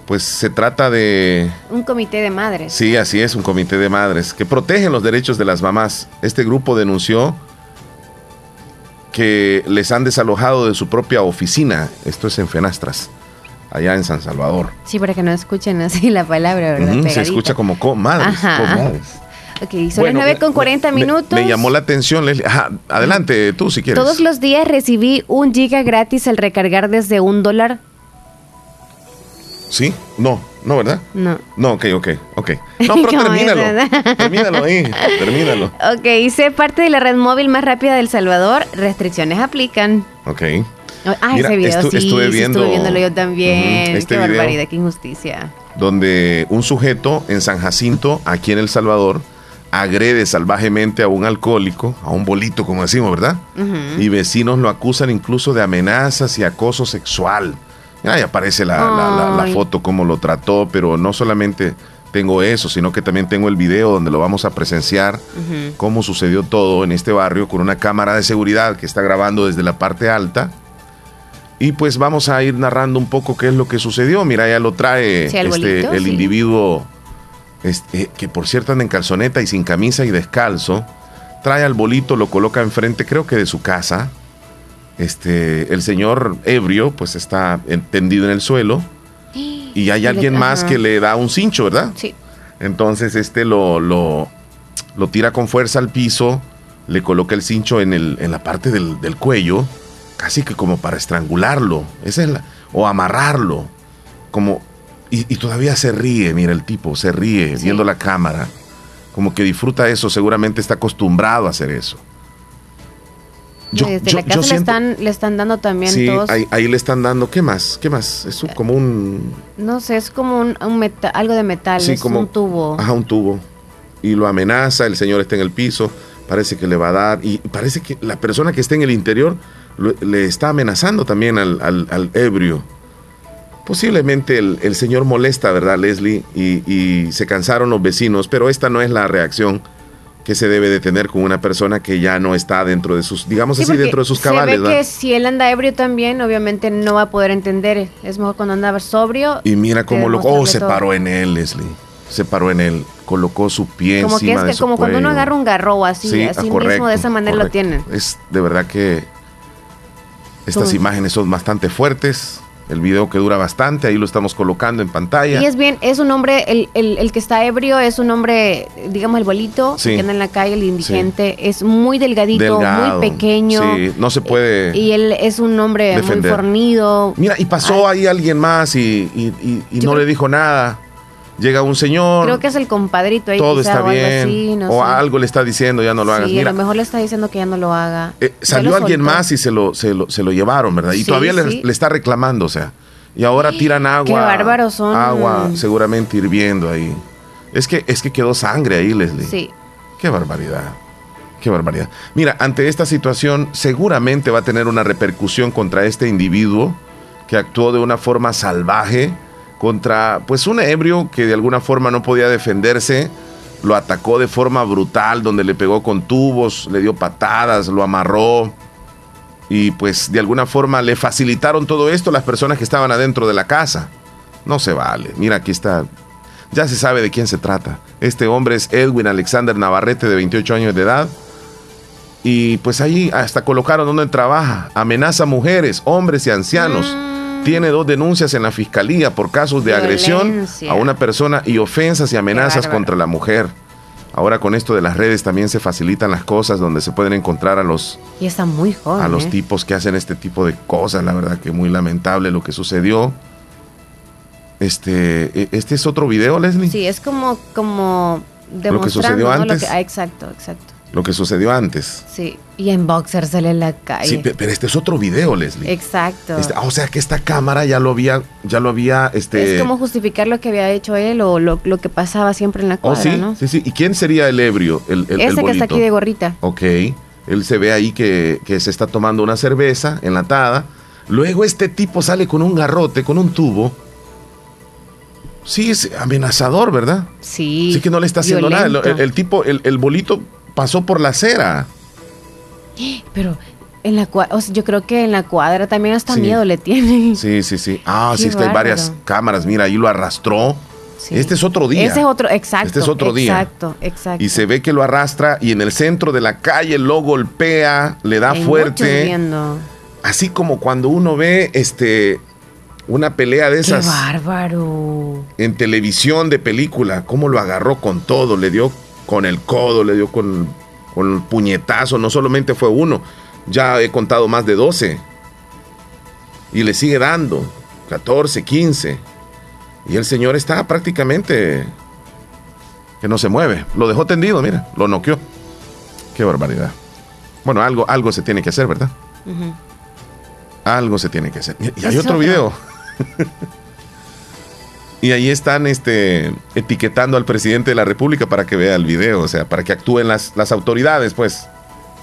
pues se trata de un comité de madres. Sí, así es, un comité de madres que protegen los derechos de las mamás. Este grupo denunció que les han desalojado de su propia oficina. Esto es en Fenastras, allá en San Salvador. Sí, para que no escuchen así la palabra, ¿verdad? se escucha como comadres, comadres. Ok, son las 9 con 40 minutos. Me, llamó la atención, Leslie. adelante, tú si quieres. Todos los días recibí un giga gratis al recargar desde un dólar. ¿Sí? No, no, ¿verdad? No. No, ok, ok, ok. (laughs) No, pero termínalo. (laughs) termínalo ahí, termínalo. Ok, sé parte de la red móvil más rápida del Salvador. Restricciones aplican. Ok. Ah, ese video, sí, estuve, viendo, estuve viéndolo yo también. este qué barbaridad, qué injusticia. Donde un sujeto en San Jacinto, aquí en El Salvador, agrede salvajemente a un alcohólico, a un bolito, como decimos, ¿verdad? Y vecinos lo acusan incluso de amenazas y acoso sexual. Ahí aparece la, foto, cómo lo trató, pero no solamente tengo eso, sino que también tengo el video donde lo vamos a presenciar, cómo sucedió todo en este barrio con una cámara de seguridad que está grabando desde la parte alta. Y pues vamos a ir narrando un poco qué es lo que sucedió. Mira, ya lo trae este, el individuo este, que por cierto anda en calzoneta y sin camisa y descalzo, trae al bolito, lo coloca enfrente, creo que de su casa. Este, el señor ebrio, pues está tendido en el suelo. (gasps) Y hay alguien más que le da un cincho, ¿verdad? Sí. Entonces, este lo, lo, lo tira con fuerza al piso, le coloca el cincho en, el, en la parte del, del cuello, casi que como para estrangularlo, esa es la- o amarrarlo, como, y, y todavía se ríe, mira el tipo, se ríe viendo la cámara, como que disfruta eso, seguramente está acostumbrado a hacer eso. Yo- Desde yo- la yo casa le, están, le están dando también Sí, tos. ahí, ahí le están dando, ¿qué más? ¿Qué más? Es un- como un, No sé, es como un, un meta- algo de metal, Sí, es como- un tubo. Ajá, un tubo. Y lo amenaza, el señor está en el piso, parece que le va a dar, y parece que la persona que está en el interior lo- le está amenazando también al, al- al ebrio. Posiblemente el, el señor molesta, ¿verdad, Leslie? Y, y se cansaron los vecinos, pero esta no es la reacción que se debe de tener con una persona que ya no está dentro de sus, digamos Sí, así, dentro de sus cabales. Se ve ¿verdad? que si él anda ebrio también, obviamente no va a poder entender. Es mejor cuando anda sobrio. Y mira cómo lo... Oh, se todo. paró en él, Leslie. Se paró en él, colocó su pie Como que es de que su como cuando uno agarra un garro así, Sí, así mismo de esa manera lo tienen. Es de verdad que estas imágenes son bastante fuertes. El video que dura bastante, ahí lo estamos colocando en pantalla. Y es bien, es un hombre, el, el- el que está ebrio es un hombre, digamos el bolito, Sí. que anda en la calle, el indigente, es muy delgadito, Delgado, muy pequeño. Sí, no se puede. Y él es un hombre Defender. muy fornido. Mira, y pasó ahí alguien más y, y- y- y no le dijo nada. Llega un señor, Creo que es el compadrito ahí, todo está o algo bien. así, no o sé. algo le está diciendo, ya no lo hagas. Sí, Mira, a lo mejor le está diciendo que ya no lo haga. Eh, salió lo alguien soltó. más y se lo, se lo, se lo llevaron, ¿verdad? Y Sí, todavía le, sí. le está reclamando, o sea. Y ahora tiran agua. bárbaros son. Agua seguramente hirviendo ahí. Es que, es que quedó sangre ahí, Leslie. Sí. Qué barbaridad. Qué barbaridad. Mira, ante esta situación seguramente va a tener una repercusión contra este individuo que actuó de una forma salvaje contra pues un ebrio que de alguna forma no podía defenderse, lo atacó de forma brutal donde le pegó con tubos, le dio patadas, lo amarró y pues de alguna forma le facilitaron todo esto las personas que estaban adentro de la casa. No se vale. Mira, aquí está ya se sabe de quién se trata. Este hombre es Edwin Alexander Navarrete, de 28 años de edad. Y pues ahí hasta colocaron donde trabaja. Amenaza a mujeres, hombres y ancianos. Tiene dos denuncias en la fiscalía por casos de agresión a una persona y ofensas y amenazas contra la mujer. Ahora con esto de las redes también se facilitan las cosas donde se pueden encontrar a los, Y está muy joven. a los ¿eh? tipos que hacen este tipo de cosas. La verdad que muy lamentable lo que sucedió. Este, e- este es otro video, Leslie. Sí, es como, como demostrando. que sucedió ¿no? Lo antes. que- ah, exacto, exacto. Lo que sucedió antes. Sí. Y en boxer sale en la calle. Sí, pe- pero este es otro video, Leslie. Exacto. Este- ah, o sea que esta cámara ya lo había, ya lo había, este. Es como justificar lo que había hecho él o lo, lo que pasaba siempre en la oh, cuadra, sí, ¿no? sí, sí. ¿Y quién sería el ebrio? El, el, el Ese que está aquí de gorrita. Ok. Él se ve ahí que, que se está tomando una cerveza enlatada. Luego este tipo sale con un garrote, con un tubo. Sí, es amenazador, ¿verdad? Sí. Sí que no le está haciendo nada. El, el- el tipo, el, el bolito pasó por la acera. (gasps) Pero en la o sea, yo creo que en la cuadra también hasta Sí. miedo le tienen. (laughs) Sí, sí, sí. Ah, Qué sí, es que hay varias cámaras. Mira, ahí lo arrastró. Este es otro día. Ese es otro, exacto. Este es otro día. Exacto, exacto. Y se ve que lo arrastra y en el centro de la calle lo golpea, le da Hay fuerte. Así como cuando uno ve este una pelea de Qué esas bárbaro. en televisión de película, cómo lo agarró con todo, le dio con el codo, le dio con, con el puñetazo, no solamente fue uno, ya he contado más de 12. Y le sigue dando, 14, 15. Y el señor está prácticamente que no se mueve. Lo dejó tendido, mira, lo noqueó. Qué barbaridad. Bueno, algo, algo se tiene que hacer, ¿verdad? Algo se tiene que hacer. Y hay Es otro otro. video. (laughs) y ahí están este, etiquetando al presidente de la República para que vea el video, o sea, para que actúen las, las autoridades, pues.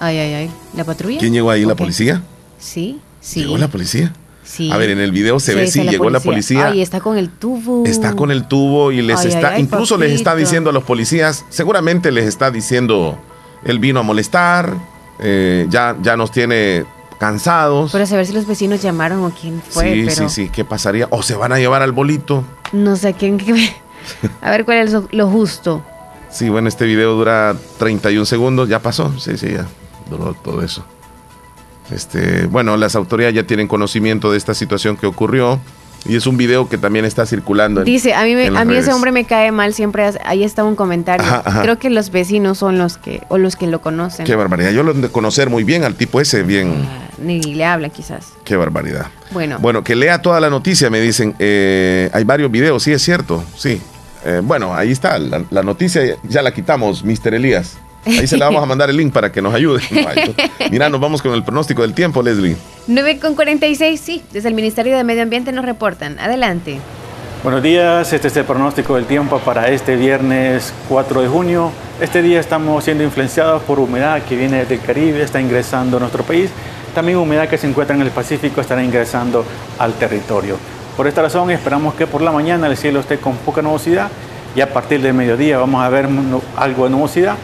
Ay, ay, ay. ¿La patrulla? ¿Quién llegó ahí? ¿La policía? Sí, sí. ¿Llegó la policía? Sí. A ver, en el video se ve, está sí, llegó la policía. Ay, está con el tubo. Está con el tubo y les Ay, está, ay, incluso les está diciendo a los policías, seguramente les está diciendo, él vino a molestar, eh, ya, ya nos tiene cansados. Pero a saber si los vecinos llamaron o quién fue, sí, pero sí, sí, ¿qué pasaría? O se van a llevar al bolito. no sé quién. a ver cuál es lo, justo. Sí, bueno, este video dura 31 segundos, ya pasó, sí, sí, ya duró todo eso. Este, bueno, las autoridades ya tienen conocimiento de esta situación que ocurrió. Y es un video que también está circulando. En, Dice, a mí, me- a mí ese hombre me cae mal, siempre ahí está un comentario. Ajá, ajá. Creo que los vecinos son los que, o los que lo conocen. Qué barbaridad. Yo lo de conocer muy bien al tipo ese, bien. Ni le habla quizás. Qué barbaridad. Bueno. Bueno, que lea toda la noticia, me dicen. Eh, hay varios videos, sí, es cierto, sí. Eh, bueno, ahí está, la, la noticia ya la quitamos, Mr. Elías. Ahí se la vamos a mandar el link para que nos ayude. (laughs) Ay, Mira, nos vamos con el pronóstico del tiempo, Leslie. 9 con 46, sí, desde el Ministerio de Medio Ambiente nos reportan. Adelante. Buenos días, este es el pronóstico del tiempo para este viernes 4 de junio. Este día estamos siendo influenciados por humedad que viene del Caribe, está ingresando a nuestro país. También humedad que se encuentra en el Pacífico estará ingresando al territorio. Por esta razón esperamos que por la mañana el cielo esté con poca nubosidad y a partir del mediodía vamos a ver algo de nubosidad.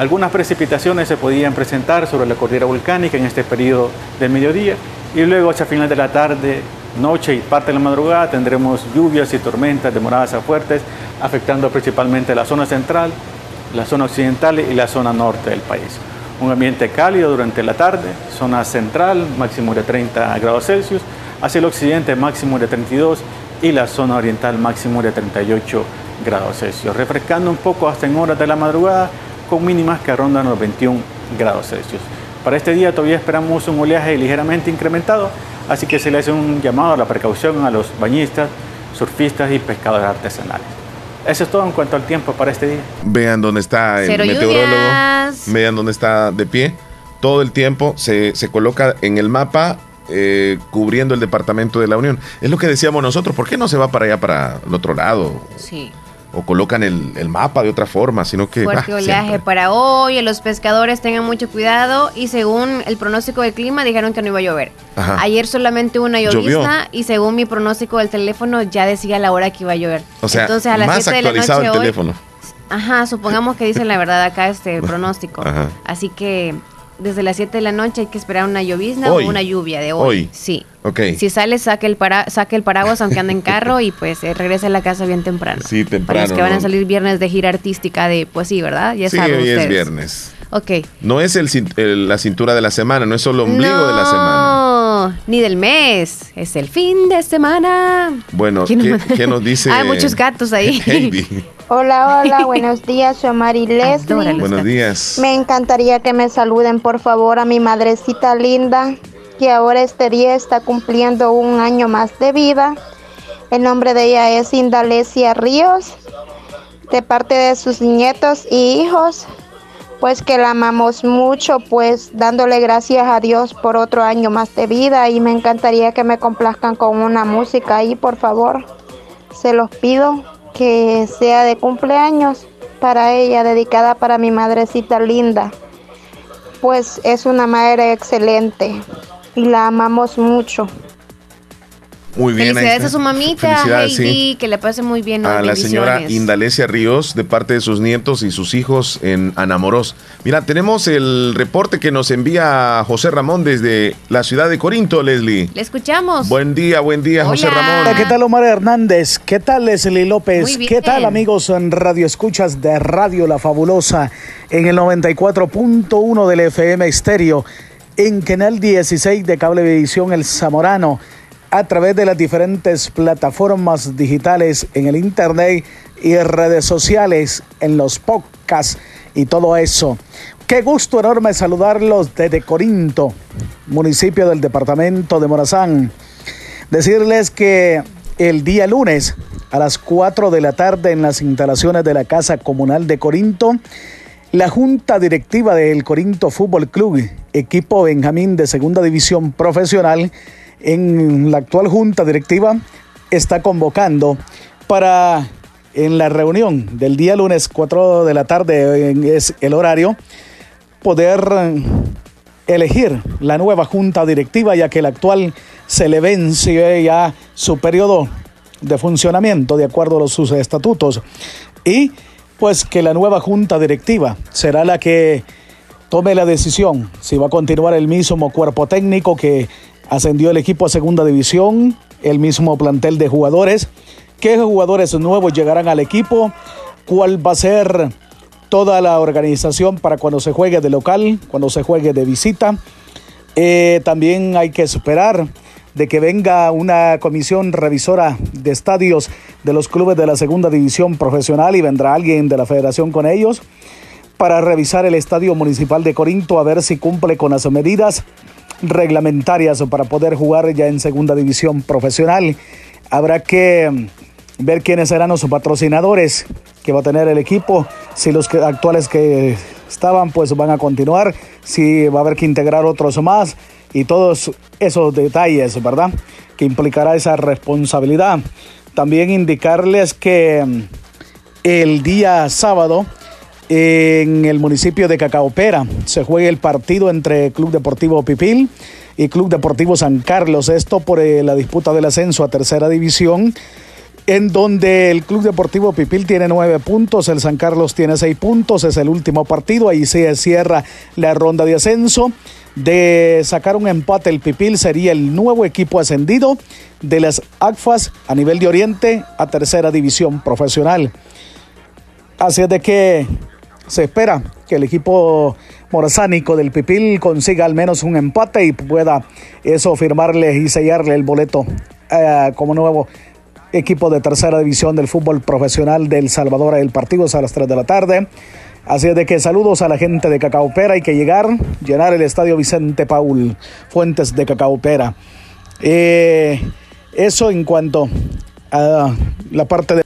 Algunas precipitaciones se podían presentar sobre la cordillera volcánica en este periodo del mediodía y luego hacia final de la tarde, noche y parte de la madrugada tendremos lluvias y tormentas de moradas a fuertes afectando principalmente la zona central, la zona occidental y la zona norte del país. Un ambiente cálido durante la tarde, zona central máximo de 30 grados Celsius, hacia el occidente máximo de 32 y la zona oriental máximo de 38 grados Celsius, refrescando un poco hasta en horas de la madrugada con mínimas que rondan los 21 grados Celsius. Para este día todavía esperamos un oleaje ligeramente incrementado, así que se le hace un llamado a la precaución a los bañistas, surfistas y pescadores artesanales. Eso es todo en cuanto al tiempo para este día. Vean dónde está el Cero meteorólogo. lluvias. Vean dónde está de pie. Todo el tiempo se, se coloca en el mapa eh, cubriendo el departamento de la Unión. Es lo que decíamos nosotros. ¿Por qué no se va para allá, para el otro lado? Sí. O colocan el, el mapa de otra forma, sino que... Fuerte bah, oleaje siempre. para hoy, los pescadores tengan mucho cuidado y según el pronóstico del clima dijeron que no iba a llover. Ajá. Ayer solamente una llovizna y según mi pronóstico del teléfono ya decía la hora que iba a llover. O sea, Entonces a las más 7 de la actualizado noche el hoy, teléfono. Ajá, supongamos que dicen la verdad acá este pronóstico. (laughs) Ajá. Así que desde las 7 de la noche hay que esperar una llovizna Hoy. o una lluvia de hoy. Hoy. Sí. Ok. Si sale, saque el, para, saque el paraguas aunque ande en carro y pues eh, regrese a la casa bien temprano. Sí, Para temprano. los que van a salir viernes de gira artística de, pues sí, ¿verdad? Ya Sí, saben hoy es viernes. Ok. No es el, cin- el- la cintura de la semana, no es solo el ombligo de la semana. No, ni del mes. Es el fin de semana. Bueno, ¿Quién ¿qué, nos- qué nos dice? (laughs) Hay muchos gatos ahí. (laughs) Heidi? Hola, hola, buenos días, soy Mari (laughs) Leslie. Buenos días. Me encantaría que me saluden, por favor, a mi madrecita linda, que ahora este día está cumpliendo un año más de vida. El nombre de ella es Indalecia Ríos, de parte de sus nietos y hijos, pues que la amamos mucho, pues dándole gracias a Dios por otro año más de vida y me encantaría que me complazcan con una música ahí, por favor. Se los pido que sea de cumpleaños para ella, dedicada para mi madrecita linda. Pues es una madre excelente y la amamos mucho. Muy bien. Felicidades a su mamita, Felicidades, Heidi, sí. que le pase muy bien. A la señora. Indalecia Ríos, de parte de sus nietos y sus hijos en Anamorós. Mira, tenemos el reporte que nos envía José Ramón desde la ciudad de Corinto, Leslie. Le escuchamos. Buen día, buen día, José. Ramón. ¿qué tal Omar Hernández? ¿Qué tal Leslie López? Muy bien. ¿Qué tal amigos en Radio Escuchas de Radio La Fabulosa en el 94.1 del FM Estéreo, en Canal 16 de Cablevisión El Zamorano, a través de las diferentes plataformas digitales en el Internet y redes sociales, en los podcasts y todo eso. Qué gusto enorme saludarlos desde Corinto, municipio del departamento de Morazán. Decirles que el día lunes a las 4 de la tarde en las instalaciones de la Casa Comunal de Corinto, la Junta Directiva del Corinto Fútbol Club, equipo Benjamín de Segunda División Profesional, en la actual Junta Directiva está convocando para en la reunión del día lunes 4 de la tarde es el horario poder elegir la nueva junta directiva, ya que el actual se le vence ya su periodo de funcionamiento de acuerdo a sus estatutos. Y pues que la nueva junta directiva será la que tome la decisión si va a continuar el mismo cuerpo técnico que ascendió el equipo a segunda división, el mismo plantel de jugadores, qué jugadores nuevos llegarán al equipo, cuál va a ser toda la organización para cuando se juegue de local, cuando se juegue de visita. Eh, también hay que esperar de que venga una comisión revisora de estadios de los clubes de la segunda división profesional y vendrá alguien de la federación con ellos para revisar el estadio municipal de Corinto a ver si cumple con las medidas reglamentarias para poder jugar ya en segunda división profesional. Habrá que ver quiénes serán los patrocinadores que va a tener el equipo, si los actuales que estaban pues van a continuar, si va a haber que integrar otros más y todos esos detalles, ¿verdad? Que implicará esa responsabilidad. También indicarles que mm, el día sábado en el municipio de Cacaopera se juega el partido entre Club Deportivo Pipil y Club Deportivo San Carlos. Esto por eh, la disputa del ascenso a tercera división en donde el Club Deportivo Pipil tiene nueve puntos, el San Carlos tiene seis puntos, es el último partido, ahí se cierra la ronda de ascenso. De sacar un empate, el Pipil sería el nuevo equipo ascendido de las ACFAS a nivel de Oriente a tercera división profesional. Así es de que se espera que el equipo morazánico del Pipil consiga al menos un empate y pueda eso firmarle y sellarle el boleto eh, como nuevo equipo de tercera división del fútbol profesional del Salvador. El partido es a las 3 de la tarde. Así es de que saludos a la gente de Cacaopera. Hay que llegar, llenar el estadio Vicente Paul Fuentes de Cacaopera. Eh, eso en cuanto a la parte de...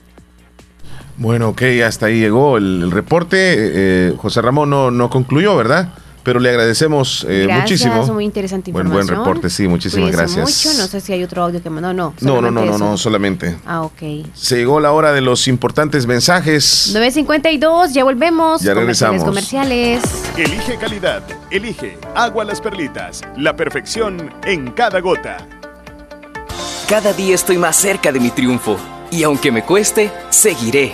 Bueno, ok, hasta ahí llegó el, reporte. Eh, José Ramón no, no concluyó, ¿verdad? Pero le agradecemos eh, gracias, muchísimo. muy interesante información. Buen, buen reporte, sí, muchísimas gracias. mucho, no sé si hay otro audio que mandó, no. No, no, no, no, no, solamente. Ah, ok. Se llegó la hora de los importantes mensajes. 9.52, ya volvemos. Ya regresamos. Comerciales. Elige calidad, elige agua las perlitas, la perfección en cada gota. Cada día estoy más cerca de mi triunfo y aunque me cueste, seguiré,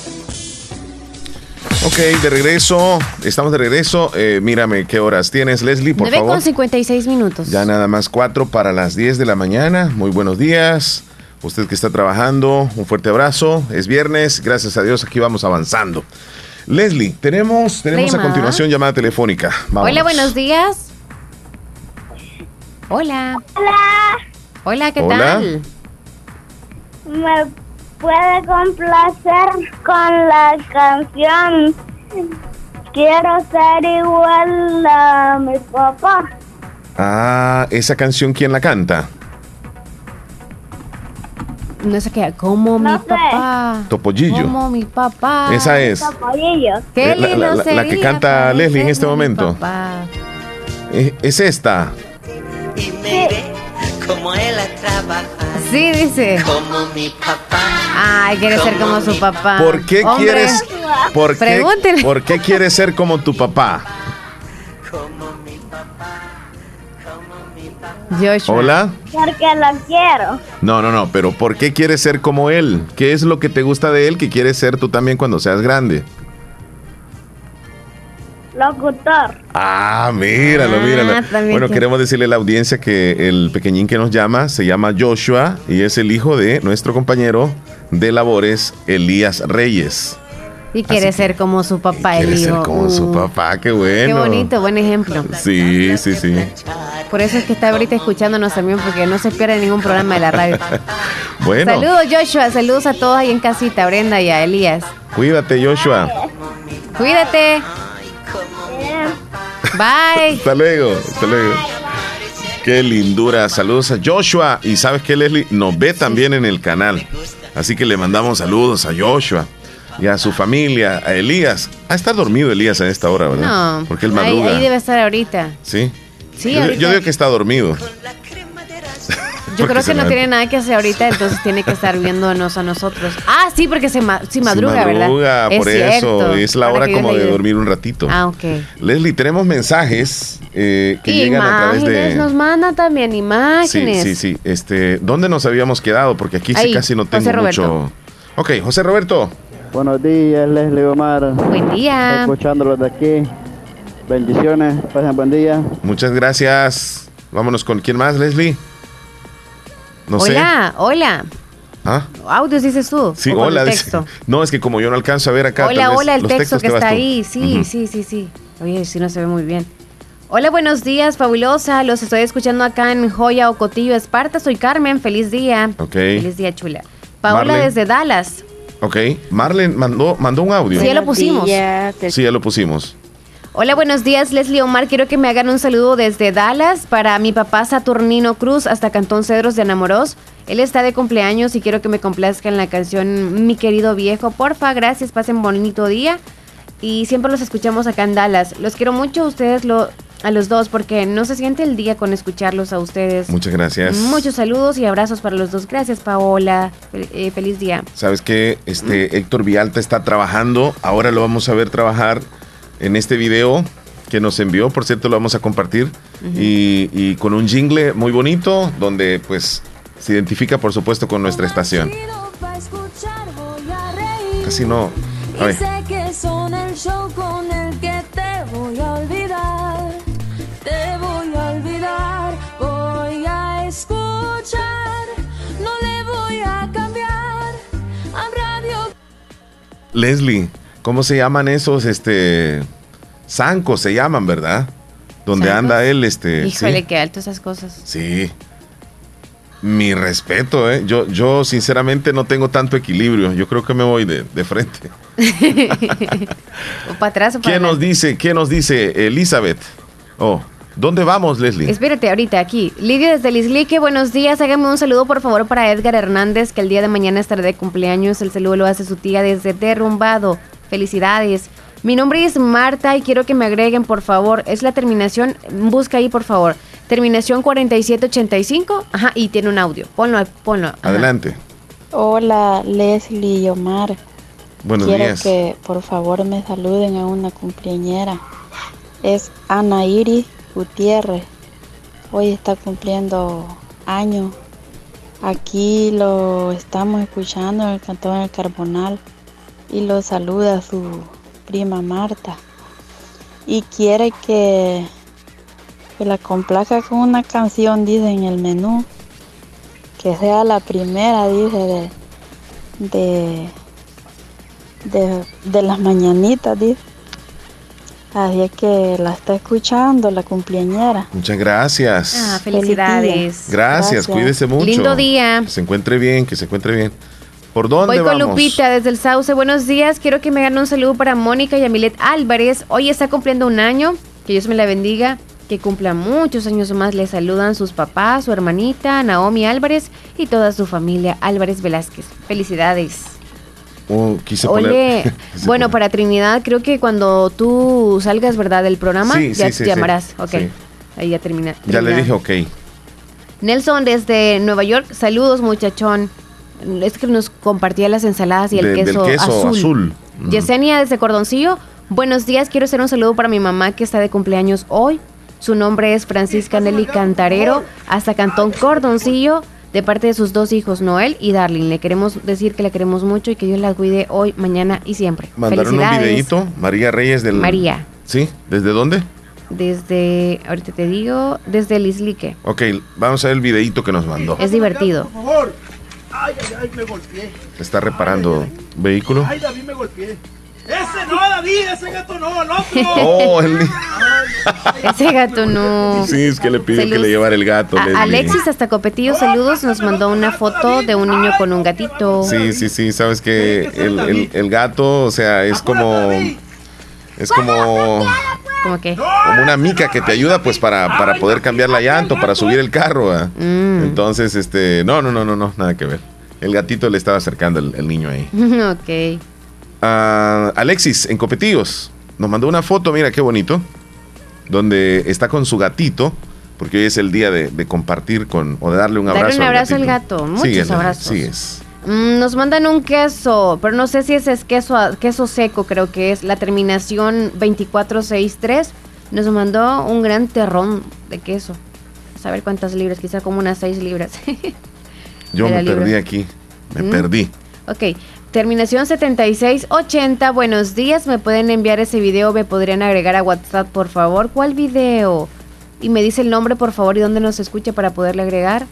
Ok, de regreso, estamos de regreso. Eh, mírame, ¿qué horas tienes, Leslie, por 9 favor? con 56 minutos. Ya nada más cuatro para las 10 de la mañana. Muy buenos días. Usted que está trabajando, un fuerte abrazo. Es viernes, gracias a Dios, aquí vamos avanzando. Leslie, tenemos, tenemos a continuación llamada telefónica. Vámonos. Hola, buenos días. Hola. Hola. Hola, ¿qué Hola. tal? ¿Me puede complacer con la canción? Quiero ser igual a mi papá. Ah, esa canción, ¿quién la canta? No sé qué, como mi papá. Topollillo. Como mi papá. Esa es. Qué Eh, la- lindo la- la- la que canta Leslie en este a momento. Eh, Es esta. Como él trabaja. Sí, dice. Como mi papá. Ay, quiere ser como su papá. ¿Por qué Hombre, quieres por qué, Pregúntele. ¿Por qué quieres ser como tu papá? Joshua. Hola. Porque lo quiero. No, no, no, pero ¿por qué quieres ser como él? ¿Qué es lo que te gusta de él que quieres ser tú también cuando seas grande? Locutor. Ah, míralo, Ah, míralo. Bueno, que- queremos decirle a la audiencia que el pequeñín que nos llama se llama Joshua y es el hijo de nuestro compañero de labores, Elías Reyes. Y quiere ser como su papá, el Quiere ser como su Uh, papá, qué bueno. Qué bonito, buen ejemplo. Sí, sí, sí. Por eso es que está ahorita escuchándonos también, porque no se pierde ningún programa de la radio. (laughs) Bueno, Saludos, Joshua. Saludos a todos ahí en casita, Brenda y a Elías. cuídate, Joshua. Cuídate. Bye. Hasta luego, hasta luego. Qué lindura. Saludos a Joshua. Y sabes que Leslie nos ve también en el canal. Así que le mandamos saludos a Joshua y a su familia, a Elías. Ah, está dormido Elías a esta hora, ¿verdad? No. Porque él ahí, madruga. ahí debe estar ahorita. Sí. Sí, yo, ahorita. yo digo que está dormido. Yo creo se que no tiene nada que hacer ahorita, entonces tiene que estar viéndonos a nosotros. Ah, sí, porque se, ma- sí Sí madruga, madruga, ¿verdad? por es eso. cierto. Es la hora como de dormir un ratito. Ah, ok. Leslie, tenemos mensajes eh, que llegan a través de. nos manda también Sí, imágenes. sí, sí. Este, ¿Dónde nos habíamos quedado? Porque aquí sí Ahí, casi no José tengo Roberto. mucho. Ok, José Roberto. Buenos días, Leslie Omar. Buen día. Escuchándolos de aquí. Bendiciones, pasen buen día. Muchas gracias. Vámonos con quién más, Leslie. No sé. hola, hola. ¿Ah? Audios dices tú. Sí, hola. dice. texto. No, es que como yo no alcanzo a ver acá. tal Hola, vez hola, el los texto que está tú. ahí. Sí, sí, sí, sí. Oye, si no se ve muy bien. Hola, buenos días, fabulosa. Los estoy escuchando acá en Joya o Cotillo, Esparta. Soy Carmen. Feliz día. Ok. Feliz día, chula. Paola Marlene. desde Dallas. Ok. Marlen mandó, mandó un audio. Sí, ya lo pusimos. Sí, ya lo pusimos. Hola, buenos días, Leslie Omar. Quiero que me hagan un saludo desde Dallas para mi papá Saturnino Cruz hasta Cantón Cedros de Anamoros. Él está de cumpleaños y quiero que me complazcan la canción Mi querido viejo. Porfa, gracias, pasen bonito día. Y siempre los escuchamos acá en Dallas. Los quiero mucho a ustedes, lo, a los dos, porque no se siente el día con escucharlos a ustedes. Muchas gracias. Muchos saludos y abrazos para los dos. Gracias, Paola. Fel- eh, feliz día. Sabes que este Héctor Vialta está trabajando. Ahora lo vamos a ver trabajar en este video que nos envió. Por cierto, lo vamos a compartir. Y, y con un jingle muy bonito donde pues se identifica por supuesto con nuestra estación. Casi no. A ver. Leslie, ¿cómo se llaman esos este zancos se llaman, verdad? Donde anda él este Híjole, sí. qué alto esas cosas. Sí. Mi respeto, ¿eh? Yo, yo sinceramente no tengo tanto equilibrio. Yo creo que me voy de, de frente. (laughs) o para atrás o para ¿Qué nos adelante. dice? ¿Qué nos dice Elizabeth? Oh, ¿dónde vamos, Leslie? Espérate, ahorita aquí. Lidia desde Lislique, buenos días. Hágame un saludo, por favor, para Edgar Hernández, que el día de mañana estará de cumpleaños. El saludo lo hace su tía desde Derrumbado. Felicidades. Mi nombre es Marta y quiero que me agreguen, por favor. Es la terminación, busca ahí, por favor. Terminación 4785. Ajá, y tiene un audio. Ponlo, ahí, ponlo. Ajá. Adelante. Hola, Leslie y Omar. Buenos Quiero días. que por favor me saluden a una cumpleañera. Es Ana Iris Gutiérrez. Hoy está cumpliendo años. Aquí lo estamos escuchando en el Cantón del Carbonal y lo saluda su prima Marta. Y quiere que, que la complazca con una canción, dice en el menú. Que sea la primera, dice, de, de, de, de las mañanitas, dice. Así es que la está escuchando la cumpleañera. Muchas gracias. Ah, felicidades. Gracias, cuídese mucho. Lindo día. Que se encuentre bien, que se encuentre bien. ¿Por dónde Voy con vamos? Lupita desde el Sauce. Buenos días. Quiero que me hagan un saludo para Mónica y Amilet Álvarez. Hoy está cumpliendo un año. Que Dios me la bendiga. Que cumpla muchos años más. Le saludan sus papás, su hermanita, Naomi Álvarez y toda su familia Álvarez Velázquez. Felicidades. Oh, quise Oye, poner- (laughs) bueno, para Trinidad, creo que cuando tú salgas, ¿verdad?, del programa, Sí, ya sí, sí, te llamarás. Ok. Ahí ya termina. Ya le dije ok. Nelson desde Nueva York, saludos muchachón. Es que nos compartía las ensaladas y el De- del queso, queso azul. azul. Yesenia desde Cordoncillo, buenos días, quiero hacer un saludo para mi mamá que está de cumpleaños hoy. Su nombre es Francisca Nelly Cantarero, hasta Cantón Cordoncillo, de parte de sus dos hijos, Noel y Darling. Le queremos decir que la queremos mucho y que Dios la cuide hoy, mañana y siempre. Mandaron un videito. María Reyes del. María. ¿Sí? ¿Desde dónde? Desde, ahorita te digo, desde Lislique. Ok, vamos a ver el videito que nos mandó. Es divertido. Por favor. Ay, ay, ay, me golpeé. Está reparando vehículo. Ay, David, me golpeé. Ese no, David, ese gato no, el otro. Oh, el Ese gato no. Sí, es que le pidió que le llevara el gato. A-. Alexis hasta Copetillo, saludos, nos mandó una foto de un niño con un gatito. Sí, sí, sí, sabes que el, el- el gato, o sea, es como. Es como. ¿Cómo qué? Como una mica que te ayuda, pues, para, para poder cambiar la llanta, o para subir el carro. ¿verdad? Mm. Entonces, este. No, no, no, no, no, nada que ver. El gatito le estaba acercando el, el niño ahí. (laughs) ok. Ah, Alexis, en Copetillos, nos mandó una foto, mira qué bonito, donde está con su gatito, porque hoy es el día de, de compartir con, o de darle un Darle abrazo. un al abrazo al gato, muchos abrazos. Sí, es. Mm, nos mandan un queso, pero no sé si ese es queso, queso seco, creo que es la terminación 2463. Nos mandó un gran terrón de queso. A ver cuántas libras, quizá como unas 6 libras. (laughs) Yo me libra. perdí aquí, me Mm. perdí. Ok, terminación 7680. Buenos días, me pueden enviar ese video, me podrían agregar a WhatsApp, por favor. ¿Cuál video? Y me dice el nombre, por favor, y dónde nos escucha para poderle agregar.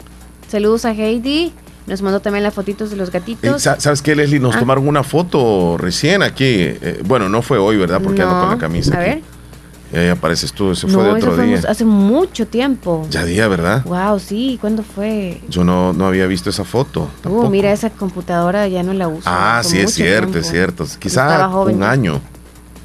Saludos a Heidi. Nos mandó también las fotitos de los Eh, gatitos. sa- ¿Sabes qué, Leslie? Nos Ah. tomaron una foto recién aquí. eh, bueno, no fue hoy, ¿verdad? Porque ando con la camisa. A aquí. ver. Y ahí apareces tú, eso no, fue de otro día. hace mucho tiempo. Ya día, ¿verdad? Wow, sí, ¿cuándo fue? Yo no, no había visto esa foto. Uh, mira, esa computadora ya no la uso. Ah, sí, es cierto, tiempo. es cierto. Quizá joven. un año.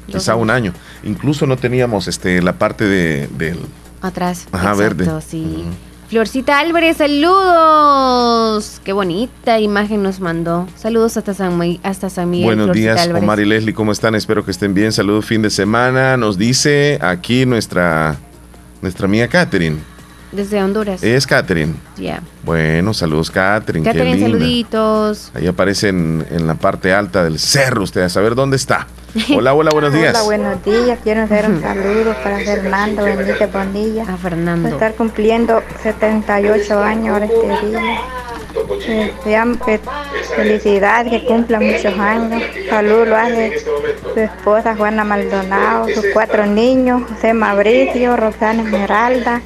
Dos Quizá un año. Incluso no teníamos este la parte de, del. Atrás. Ajá, exacto, verde. sí. Florcita Álvarez, saludos. Qué bonita imagen nos mandó. Saludos hasta San, hasta San Miguel. Buenos Florcita días, Álvarez. Omar y Leslie, ¿cómo están? Espero que estén bien. Saludos fin de semana. Nos dice aquí nuestra nuestra amiga Catherine. Desde Honduras. Es Catherine. Ya. Bueno, saludos Catherine. Catherine, saluditos. Ahí aparece en, en la parte alta del cerro, usted a saber dónde está. Hola, hola, buenos días. Hola, buenos días. Quiero hacer un (laughs) saludo para Fernando Benítez Bonilla. A Fernando. A estar cumpliendo 78 años ahora este día. Eh, sean fe- felicidades, que cumpla muchos años. Saludos hace su esposa Juana Maldonado, sus cuatro niños, José Mauricio, Roxana Esmeralda,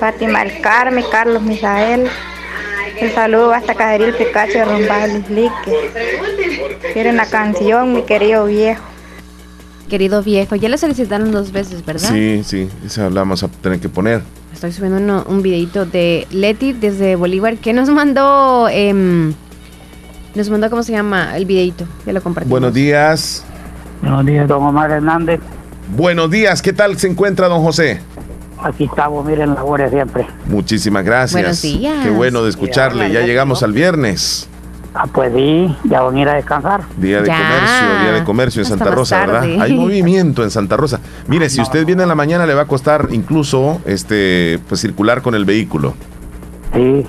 Fátima El Carmen, Carlos Misael. El saludo hasta Cajeril Picacho de Rumbal Lislique. Quiere una canción, mi querido viejo. Querido viejo, ya lo solicitaron dos veces, ¿verdad? Sí, sí, esa la vamos a tener que poner. Estoy subiendo uno- un videito de Leti desde Bolívar que nos mandó, em, nos mandó, ¿cómo se llama? El videito, ya lo compartimos. Buenos días. Buenos días, don Omar Hernández. Buenos días, ¿qué tal se encuentra don José? Aquí estamos, miren, la gloria siempre. Muchísimas gracias. Buenos días. Qué bueno de escucharle. Ya llegamos al viernes. Ah, pues sí, ya van a ir a descansar. Día de Ya. comercio, día de comercio en Hasta Santa Rosa, ¿verdad? Hay (laughs) movimiento en Santa Rosa. Mire, si usted viene en la mañana le va a costar incluso este pues circular con el vehículo. Sí,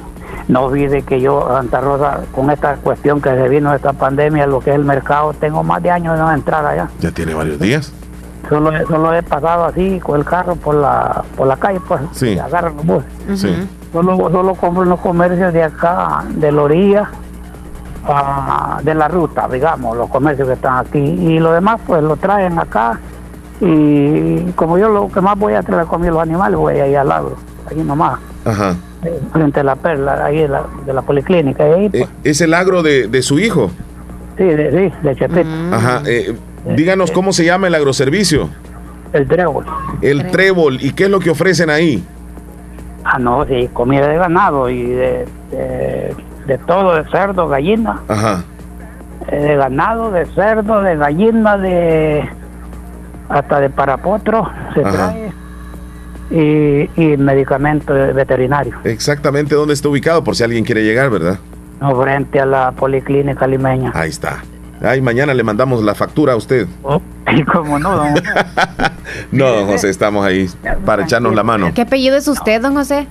no olvide que yo, Santa Rosa, con esta cuestión que se vino esta pandemia, lo que es el mercado, tengo más de años de no entrar allá. Ya tiene varios días. Solo, he- solo he pasado así con el carro por la por la calle, pues, Sí. agarran los buses. Sí. Solo, solo compro en los comercios de acá, de la orilla, ah, de la ruta, digamos, los comercios que están aquí. Y lo demás, pues lo traen acá. Y como yo lo que más voy a traer conmigo los animales, voy ahí al lado, ahí nomás, Ajá. eh, frente a la perla, ahí de la, de la policlínica. Ahí, pues, Eh, ¿Es el agro de, de su hijo? sí, de, sí, de Chepito. Ajá. eh, díganos cómo se llama el agroservicio. El trébol. El trébol. ¿Y qué es lo que ofrecen ahí? Ah, no, sí, comida de ganado y de, de, de todo, de cerdo, gallina. Ajá. eh, de ganado, de cerdo, de gallina, de hasta de parapotro se Ajá. trae y, y medicamentos veterinarios. Exactamente dónde está ubicado, por si alguien quiere llegar, ¿verdad? No, frente a la policlínica limeña. Ahí está. Ay, mañana le mandamos la factura a usted. (laughs) Y como no, don (laughs) No, don José, estamos ahí para echarnos la mano. ¿Qué apellido es usted, don José?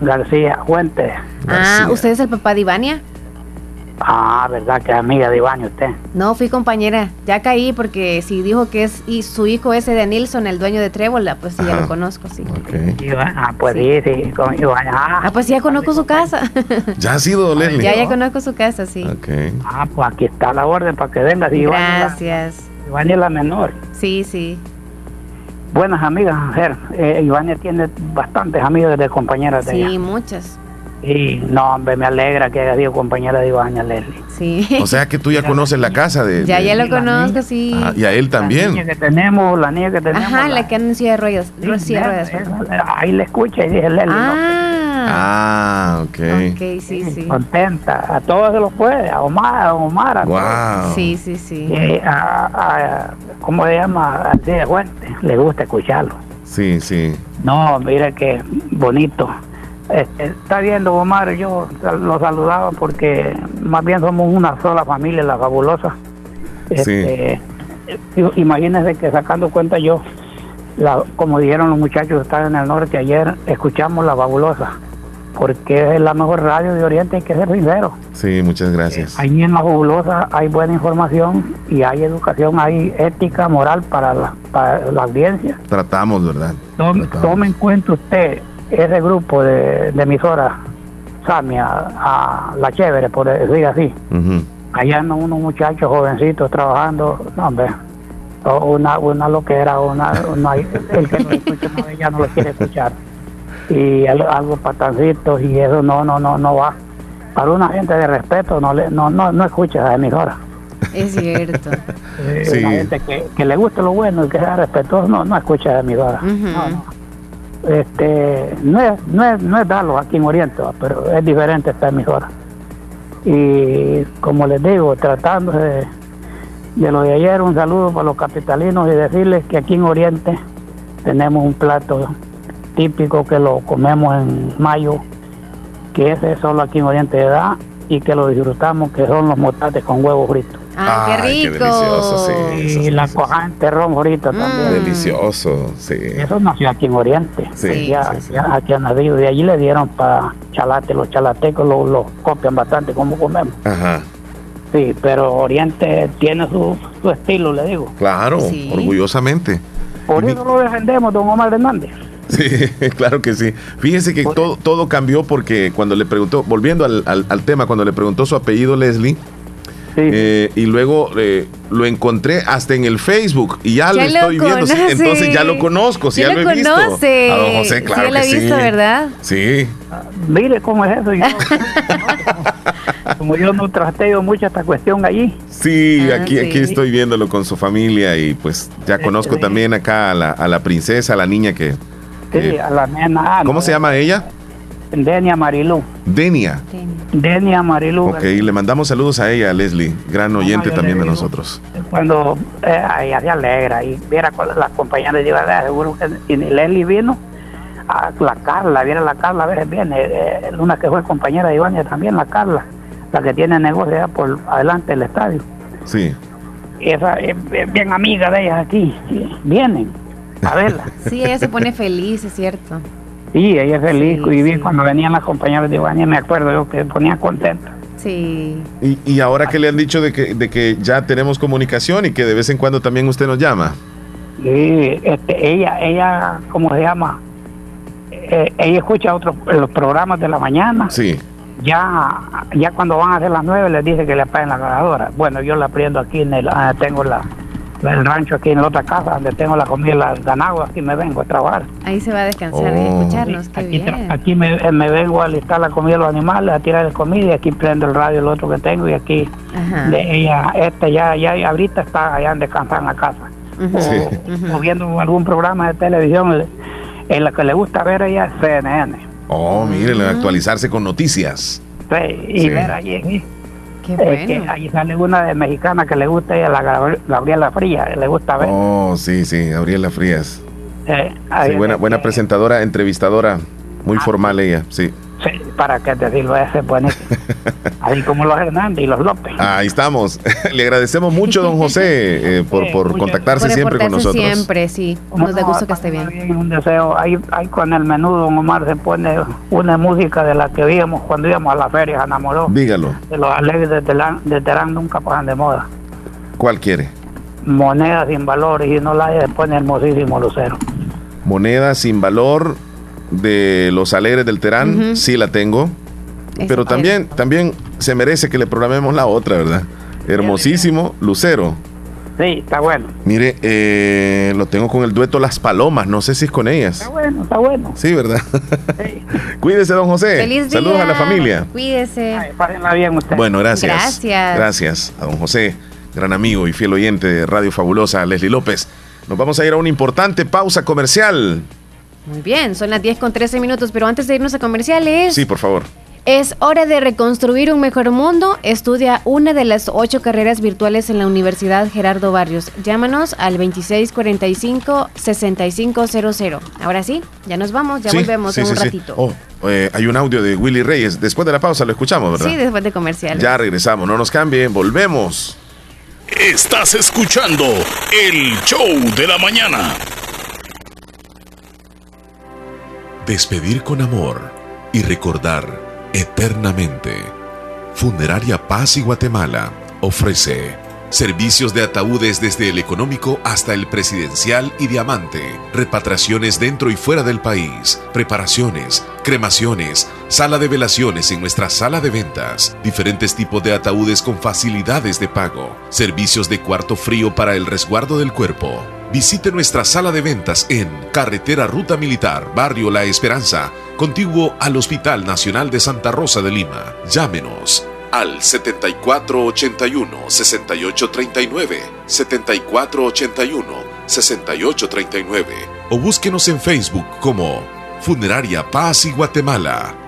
García Fuentes. Ah, ¿usted es el papá de Ivania? Ah, verdad que es amiga de Iván usted. No, fui compañera. Ya caí porque si dijo que es y su hijo ese de Nilsson, el dueño de Trébola, pues sí, ya lo conozco, sí. Ah, pues sí, sí, con Iván. Ah, Ah, pues sí, ya conozco su casa. (laughs) ¿Ya ha sido, Leslie? ya, ya conozco su casa, sí. ah, pues aquí está la orden para que venga. si Gracias. Iván es la menor. Sí, sí. Buenas amigas, mujer. Eh, Ivania tiene bastantes amigas de compañeras de Sí, ella. muchas. Y no, hombre, me alegra que haya sido compañera de Ivania Leslie. Sí. O sea que tú ya (laughs) conoces la casa de... Ya, de- ya lo conozco, sí. Ah, y a él La niña también. que tenemos, la niña que tenemos. Ajá, la- la que silla de ruedas. Sí, ahí le escucha y dije, Leslie, no, Ah, ok. ok, sí, sí. contenta. A todos se los puede, a Omar, a Omar, a Wow. Sí, sí, sí. A, a- ¿Cómo se llama? A de Fuente. Le gusta escucharlo. Sí, sí. No, mire que bonito. Este, está viendo Omar, yo lo saludaba porque más bien somos una sola familia, la fabulosa. Este, eh, Imagínense que sacando cuenta yo, la, como dijeron los muchachos que estaban en el norte ayer, escuchamos la fabulosa, porque es la mejor radio de Oriente, hay que ser sincero. Sí, muchas gracias. Ahí en la fabulosa hay buena información y hay educación, hay ética moral para la, para la audiencia. Tratamos, ¿verdad? Tome, tome en cuenta usted ese grupo de, de emisoras, Samia, a La Chévere, por decir así. Allá andan unos muchachos jovencitos trabajando, no, hombre, o una, una loquera, una, una, el que no escucha no, ya no lo quiere escuchar. Y al- algo patancitos y eso no, no, no, no va. Para una gente de respeto no, le, no, no, no escucha esa emisora. Es cierto. Eh, (laughs) Sí. Una gente que, que le guste lo bueno y que sea respetuoso no, no escucha esa emisora. Ujú. No, no. Este, no es, no es, no es darlo aquí en Oriente, pero es diferente esta emisora. Y como les digo, tratándose de, de lo de ayer, un saludo para los capitalinos y decirles que aquí en Oriente tenemos un plato típico que lo comemos en mayo, que ese solo aquí en Oriente da y que lo disfrutamos, que son los motates con huevo frito. Ah, qué Ay, qué rico. delicioso, sí. Y la cojante ron frito también. Delicioso, sí. Eso nació aquí en Oriente. Sí, ya, sí, sí. ya aquí han nacido. De allí le dieron para chalate. Los chalatecos lo, lo copian bastante como comemos. Ajá. Sí, pero Oriente tiene su, su estilo, le digo. Claro, Sí. orgullosamente. Por eso lo defendemos, don Omar Hernández. (laughs) Sí, claro que sí. Fíjese que todo, todo cambió porque cuando le preguntó, volviendo al, al- al tema, cuando le preguntó su apellido Leslie, eh, y luego eh, lo encontré hasta en el Facebook y ya, Ya lo lo estoy viendo, sí, conoce. entonces ya lo conozco, sí, Ya lo lo he visto. conoce. A don José, Sí, claro ya lo que he sí. visto, ¿verdad? Sí. Mire cómo es eso. Yo, (laughs) Como yo no trasteo mucho esta cuestión allí. Sí, Ah, aquí, sí. aquí estoy viéndolo con su familia y pues ya conozco sí. también acá a la, a la princesa, a la niña que... Sí, que- a la nena. ¿Cómo se llama ella? Denia Marilú. Denia. Denia Marilú. Ok, le mandamos saludos a ella, a Leslie, gran oyente también de digo. nosotros. Cuando eh, ella se alegra y viera con las compañeras de "Ah, seguro que y Leslie vino. A la Carla, viera la Carla, a veces viene. eh, una que fue compañera de Ivania también, la Carla, la que tiene negocio allá por adelante del estadio. Sí. Y esa es bien amiga de ellas aquí. vienen a verla. Sí, ella se pone feliz, es cierto. Sí, ella es feliz. y vi cuando venían las compañeras de Ivania, me acuerdo yo que ponía contenta. Sí. Y, y ahora que le han dicho de que, de que ya tenemos comunicación y que de vez en cuando también usted nos llama. Sí, este, ella, ella, ¿cómo se llama? Eh, ella escucha otros los programas de la mañana. Sí. Ya, ya cuando van a ser las nueve les dice que le apaguen la grabadora. Bueno, yo la prendo aquí en el, ah, tengo la- el rancho aquí en la otra casa donde tengo la comida, y las ganado, aquí me vengo a trabajar. Ahí se va a descansar y Oh. escucharnos. Qué Aquí, bien. aquí me, eh, me vengo a alistar la comida de los animales, a tirar de comida y aquí prendo el radio, el otro que tengo y aquí Ajá. de ella, este ya, ya ahorita está allá en descansar en la casa. O, o viendo algún programa de televisión, en la que le gusta ver ella es CNN. Oh, miren, actualizarse con noticias. Sí, y Sí. ver allí, Eh, que ahí sale una de mexicana que le gusta ella, la Gabri- Gabriela Fría, le gusta ver. Oh, sí, sí, Gabriela Frías. Eh, Sí, buena, es- buena presentadora, entrevistadora, muy formal ella, sí. Sí, para que decirlo ese buenísimo. (laughs) Así como los Hernández y los López. Ahí estamos. (laughs) Le agradecemos mucho, don José, eh, por, por contactarse Por siempre con nosotros. siempre, sí. Nos da gusto que esté bien. Bien, un deseo. Ahí, ahí con el menudo, don Omar se pone una música de la que víamos cuando íbamos a la feria, se enamoró. Dígalo, De los alegres de Terán, de Terán nunca pasan de moda. ¿cuál quiere? Moneda sin valor y si no la hay, se pone hermosísimo lucero. Moneda sin valor de los alegres del Terán, sí la tengo. Pero también, también se merece que le programemos la otra, ¿verdad? Hermosísimo, Lucero. Sí, está bueno. Mire, eh, lo tengo con el dueto Las Palomas, no sé si es con ellas. Está bueno, está bueno. Sí, ¿verdad? (laughs) Cuídese, don José. Feliz día. Saludos a la familia. Cuídese. Pásenla bien usted. Bueno, gracias. Gracias. Gracias a don José, gran amigo y fiel oyente de Radio Fabulosa, Leslie López. Nos vamos a ir a una importante pausa comercial. Muy bien, son las 10 con 13 minutos, pero antes de irnos a comerciales, Sí, por favor. es hora de reconstruir un mejor mundo. Estudia una de las ocho carreras virtuales en la Universidad Gerardo Barrios. Llámanos al 2645-6500. Ahora sí, ya nos vamos, ya Sí, volvemos sí, en un sí, sí. ratito. Oh, eh, hay un audio de Willy Reyes. Después de la pausa lo escuchamos, ¿verdad? Sí, después de comerciales. Ya regresamos, no nos cambien, volvemos. Estás escuchando el show de la mañana. Despedir con amor y recordar eternamente. Funeraria Paz y Guatemala ofrece servicios de ataúdes desde el económico hasta el presidencial y diamante, repatriaciones dentro y fuera del país, preparaciones, cremaciones, sala de velaciones en nuestra sala de ventas, diferentes tipos de ataúdes con facilidades de pago, servicios de cuarto frío para el resguardo del cuerpo. Visite nuestra sala de ventas en Carretera Ruta Militar, Barrio La Esperanza, contiguo al Hospital Nacional de Santa Rosa de Lima. Llámenos al 7481-6839, 7481-6839 o búsquenos en Facebook como Funeraria Paz y Guatemala.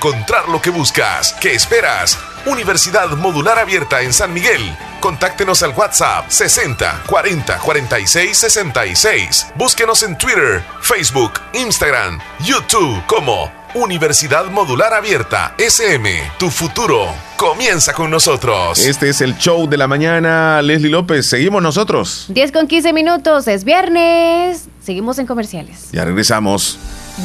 lo que buscas. ¿Qué esperas? Universidad Modular Abierta en San Miguel. Contáctenos al WhatsApp 60 40 46 66. Búsquenos en Twitter, Facebook, Instagram, YouTube como Universidad Modular Abierta SM. Tu futuro comienza con nosotros. Este es el show de la mañana. Leslie López, seguimos nosotros. 10 con 15 minutos, es viernes. Seguimos en comerciales. Ya regresamos.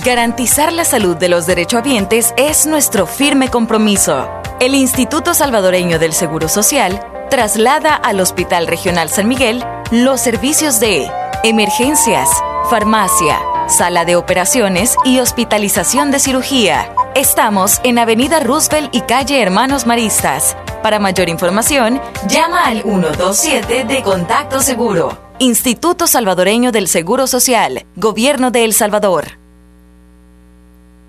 Garantizar la salud de los derechohabientes es nuestro firme compromiso. el Instituto Salvadoreño del Seguro Social traslada al Hospital Regional San Miguel los servicios de emergencias, farmacia, sala de operaciones y hospitalización de cirugía. Estamos en Avenida Roosevelt y calle Hermanos Maristas. Para mayor información, llama al 127 de Contacto Seguro. Instituto Salvadoreño del Seguro Social, Gobierno de El Salvador.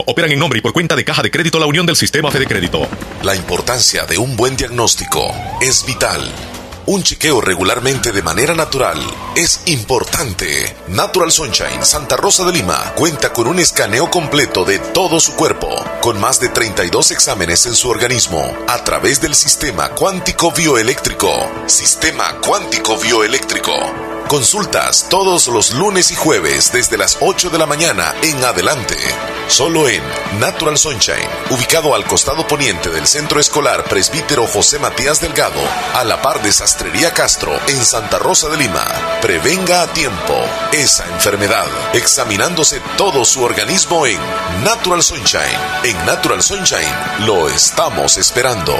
operan en nombre y por cuenta de Caja de Crédito La Unión del Sistema Fede Crédito. La importancia de un buen diagnóstico es vital. Un chequeo regularmente de manera natural es importante. Natural Sunshine Santa Rosa de Lima cuenta con un escaneo completo de todo su cuerpo, con más de 32 exámenes en su organismo, a través del sistema cuántico bioeléctrico. Sistema cuántico bioeléctrico. Consultas todos los lunes y jueves desde las 8 de la mañana en adelante. Solo en Natural Sunshine, ubicado al costado poniente del Centro Escolar Presbítero José Matías Delgado, a la par de Sastrería Castro, en Santa Rosa de Lima. Prevenga a tiempo esa enfermedad, examinándose todo su organismo en Natural Sunshine. En Natural Sunshine lo estamos esperando.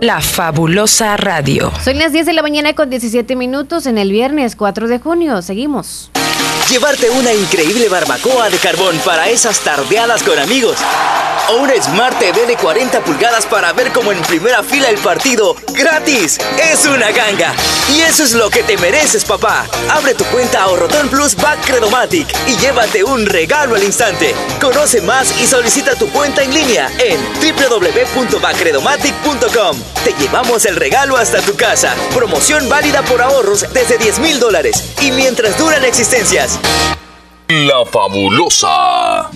La fabulosa radio. Son las 10 de la mañana con 17 minutos en el viernes 4 de junio. Seguimos. Llevarte una increíble barbacoa de carbón para esas tardeadas con amigos. O una Smart TV de 40 pulgadas para ver como en primera fila el partido gratis. Es una ganga. Y eso es lo que te mereces, papá. Abre tu cuenta Ahorrotón Plus Back Credomatic y llévate un regalo al instante. Conoce más y solicita tu cuenta en línea en www.backcredomatic.com. Te llevamos el regalo hasta tu casa. Promoción válida por ahorros desde 10 mil dólares y mientras duran existencias. La fabulosa.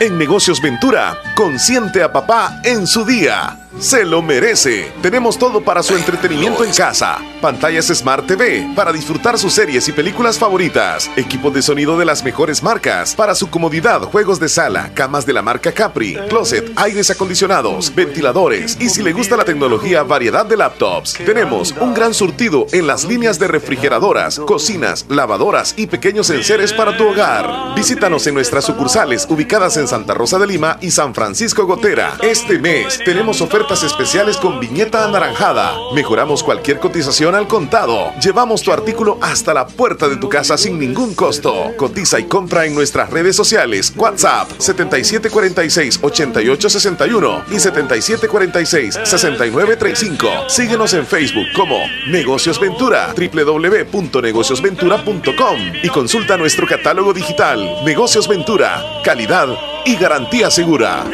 En Negocios Ventura, consiente a papá en su día. Se lo merece. Tenemos todo para su entretenimiento en casa. Pantallas Smart TV para disfrutar sus series y películas favoritas. Equipos de sonido de las mejores marcas. Para su comodidad, juegos de sala, camas de la marca Capri, closet, aires acondicionados, ventiladores y si le gusta la tecnología, variedad de laptops. Tenemos un gran surtido en las líneas de refrigeradoras, cocinas, lavadoras y pequeños enseres para tu hogar. Visítanos en nuestras sucursales ubicadas en Santa Rosa de Lima y San Francisco Gotera. Este mes tenemos ofertas especiales con viñeta anaranjada. Mejoramos cualquier cotización al contado. Llevamos tu artículo hasta la puerta de tu casa sin ningún costo. Cotiza y compra en nuestras redes sociales. WhatsApp 7746-8861 y 7746-6935. Síguenos en Facebook como Negocios Ventura, www.negociosventura.com y consulta nuestro catálogo digital. Negocios Ventura, calidad y garantía segura.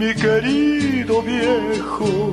Mi querido viejo.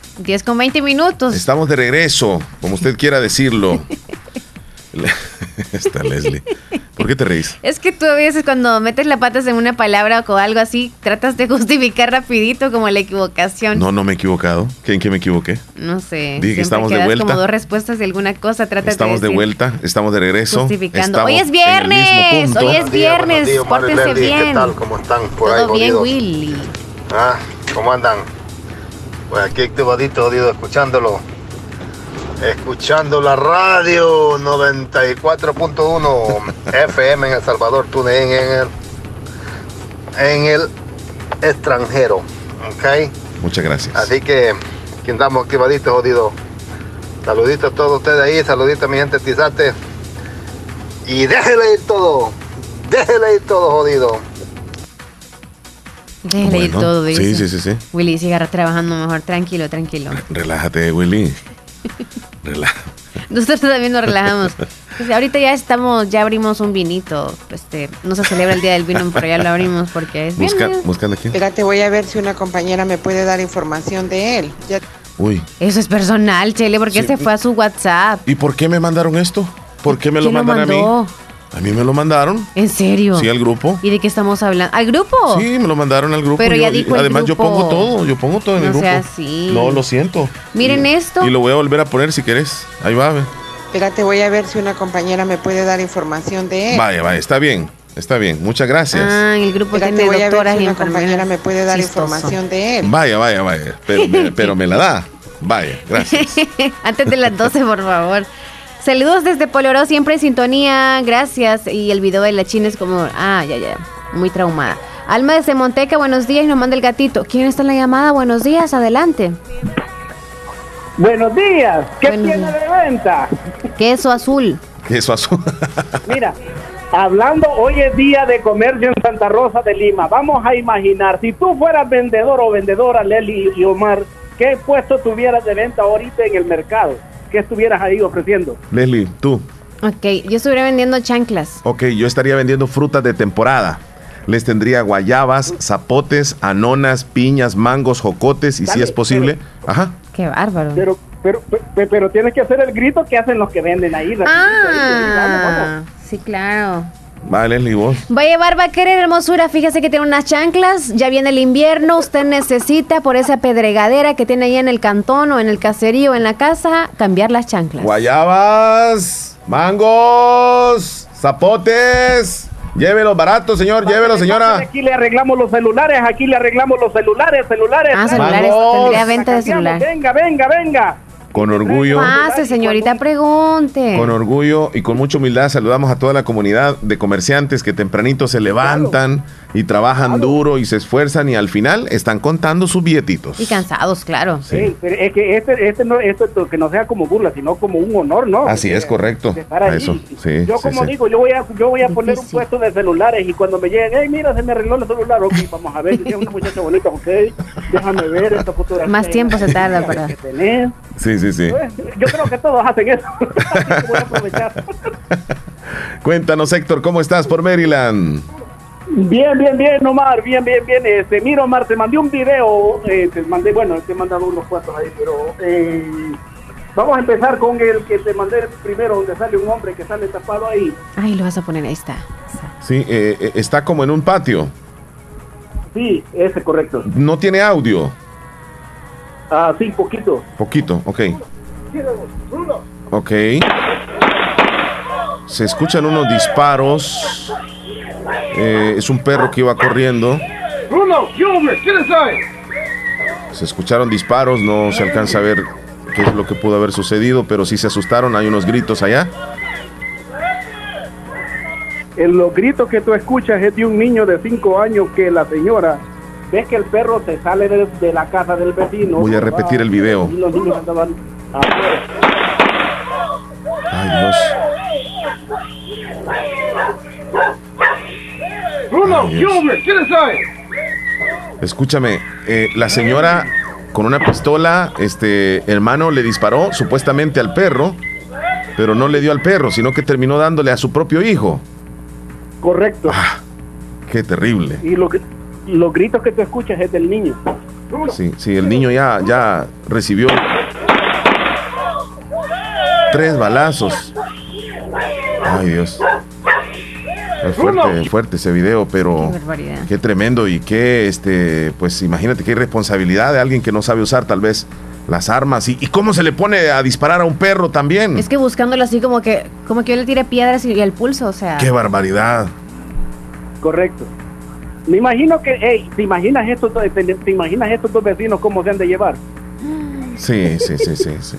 10 con 20 minutos. Estamos de regreso, como usted quiera decirlo. (laughs) (laughs) Está Leslie. ¿Por qué te reís? Es que tú a veces cuando metes la patas en una palabra o algo así, tratas de (laughs) justificar rapidito como la equivocación. No, no me he equivocado. ¿En qué me equivoqué? No sé. Dije que estamos de vuelta. como dos respuestas de alguna cosa, tratas Estamos de de decir, vuelta, estamos de regreso. Justificando. Estamos Hoy es viernes, hoy es días, viernes, días, y pórtense Leslie, bien. ¿Qué tal? ¿Cómo están por ahí, Todo bien, jodidos? Willy. Ah, ¿cómo andan? Pues aquí activadito, jodido, escuchándolo. Escuchando la radio 94.1 (laughs) FM en El Salvador, TuneIn en el, en el extranjero. ¿Ok? Muchas gracias. Así que, que andamos activaditos, jodido. Saluditos a todos ustedes ahí, saluditos a mi gente Tizate. Y déjele ir todo. Déjele ir todo, jodido. Déjale ir Bueno, todo, dice. Sí, sí, sí, sí. Willy, siga trabajando mejor, tranquilo, tranquilo. Relájate, Willy. (laughs) Relájate. Nosotros también nos relajamos. Pues ahorita ya estamos, ya abrimos un vinito. Este, no se celebra el día del vino, pero ya lo abrimos porque es Busca, buscando aquí. Espérate, voy a ver si una compañera me puede dar información de él. Ya- Uy. Eso es personal, Chele, porque Sí. se fue a su WhatsApp. ¿Y por qué me mandaron esto? ¿Por qué me lo ¿Quién lo mandan a mí? A mí me lo mandaron. ¿En serio? Sí, al grupo. ¿Y de qué estamos hablando? ¿Al grupo? Sí, me lo mandaron al grupo. Pero Yo- ya dijo el además, yo pongo todo, yo pongo todo en el No grupo. sea así. No, lo siento. Miren esto. Y lo voy a volver a poner si querés. Ahí va, ve. Espérate, voy a ver si una compañera me puede dar información de él. Vaya, vaya, está bien. Está bien. Muchas gracias. Ah, en el grupo Espérate, tiene voy a ver doctoras si y una compañera me puede dar Chistoso. información de él. Vaya, vaya, vaya. Pero me, pero me la da. Vaya, gracias. (laughs) Antes de las 12, por favor. Saludos desde Poloró, siempre en sintonía. Gracias. Y el video de la china es como. Ah, ya, ya. Muy traumada. Alma de Semonteca, buenos días. Nos manda el gatito. ¿Quién está en la llamada? Buenos días, adelante. Buenos días. ¿Qué Buenos tiene días. de venta? Queso azul. Queso azul. (laughs) Mira, hablando hoy es día de comercio en Santa Rosa de Lima. Vamos a imaginar, si tú fueras vendedor o vendedora, Leli y Omar, ¿qué puesto tuvieras de venta ahorita en el mercado? ¿Qué estuvieras ahí ofreciendo? Leslie, tú. Ok, yo estuviera vendiendo chanclas. Ok, yo estaría vendiendo frutas de temporada. Les tendría guayabas, zapotes, anonas, piñas, mangos, jocotes y si es posible. Ajá. Qué bárbaro. Pero, pero, pero, pero tienes que hacer el grito que hacen los que venden ahí. rapidito, ahí, ahí, vamos, vamos. Ah, sí, claro. Vale, Leslie, vos. Va a llevar va a querer hermosura. Fíjese que tiene unas chanclas. Ya viene el invierno. Usted necesita por esa pedregadera que tiene ahí en el cantón o en el caserío o en la casa cambiar las chanclas. Guayabas, mangos, zapotes. Llévelos baratos, señor. Llévelos, señora. Aquí le arreglamos los celulares, aquí le arreglamos los celulares, celulares. Ah, celulares. Tendría venta de celular. Venga, venga, venga. Con orgullo. Pase, señorita, pregunte. Con orgullo y con mucha humildad saludamos a toda la comunidad de comerciantes que tempranito se levantan y trabajan duro y se esfuerzan y al final están contando sus billetitos. Y cansados, claro. Sí, pero es que este, este no, esto que no sea como burla, sino como un honor, ¿no? Así es, correcto. Eso, sí, Yo sí, como sí. digo, yo voy a, yo voy a poner un puesto de celulares y cuando me lleguen, hey, mira, se me arregló el celular, ok, vamos a ver, si es una muchacha bonita, ok, déjame ver esta fotografía. Más tiempo se tarda (laughs) para. Sí, sí, sí. Pues, Yo creo que todos hacen eso. (laughs) Así que voy a aprovechar. (laughs) Cuéntanos, Héctor, ¿cómo estás por Maryland? Bien, bien, bien, Omar, bien, bien, bien. Este, mira, Omar, te mandé un video, eh, te mandé, bueno, te he mandado unos cuantos ahí, pero eh, vamos a empezar con el que te mandé primero, donde sale un hombre que sale tapado ahí. Ay, lo vas a poner, ahí está. Sí, eh, eh, está como en un patio. Sí, ese correcto. No tiene audio. Ah, sí, poquito. Poquito, ok. Ok. Se escuchan unos disparos. Eh, es un perro que iba corriendo. Bruno. Se escucharon disparos, no se alcanza a ver qué es lo que pudo haber sucedido, pero sí se asustaron, hay unos gritos allá. En los gritos que tú escuchas es de un niño de 5 años que la señora ve que el perro se sale de, de la casa del vecino. Voy a repetir el video. Y los niños andaban afuera. Ay, Dios. Bruno. Escúchame, eh, la señora con una pistola, este hermano le disparó supuestamente al perro, pero no le dio al perro, sino que terminó dándole a su propio hijo. Correcto. Qué terrible. Y lo que- los gritos que tú escuchas es del niño. Sí, sí, el niño ya, ya recibió tres balazos. Ay, Dios. Es fuerte, fuerte ese video, pero Qué tremendo y qué, este, pues imagínate qué irresponsabilidad de alguien que no sabe usar tal vez las armas y, y cómo se le pone a disparar a un perro también. Es que buscándolo así como que como que yo le tire piedras y, y el pulso, o sea. Qué barbaridad. Correcto. Me imagino que, hey, ¿te imaginas estos, dos- te, te imaginas estos dos vecinos cómo se han de llevar? Sí, sí, sí, sí, sí.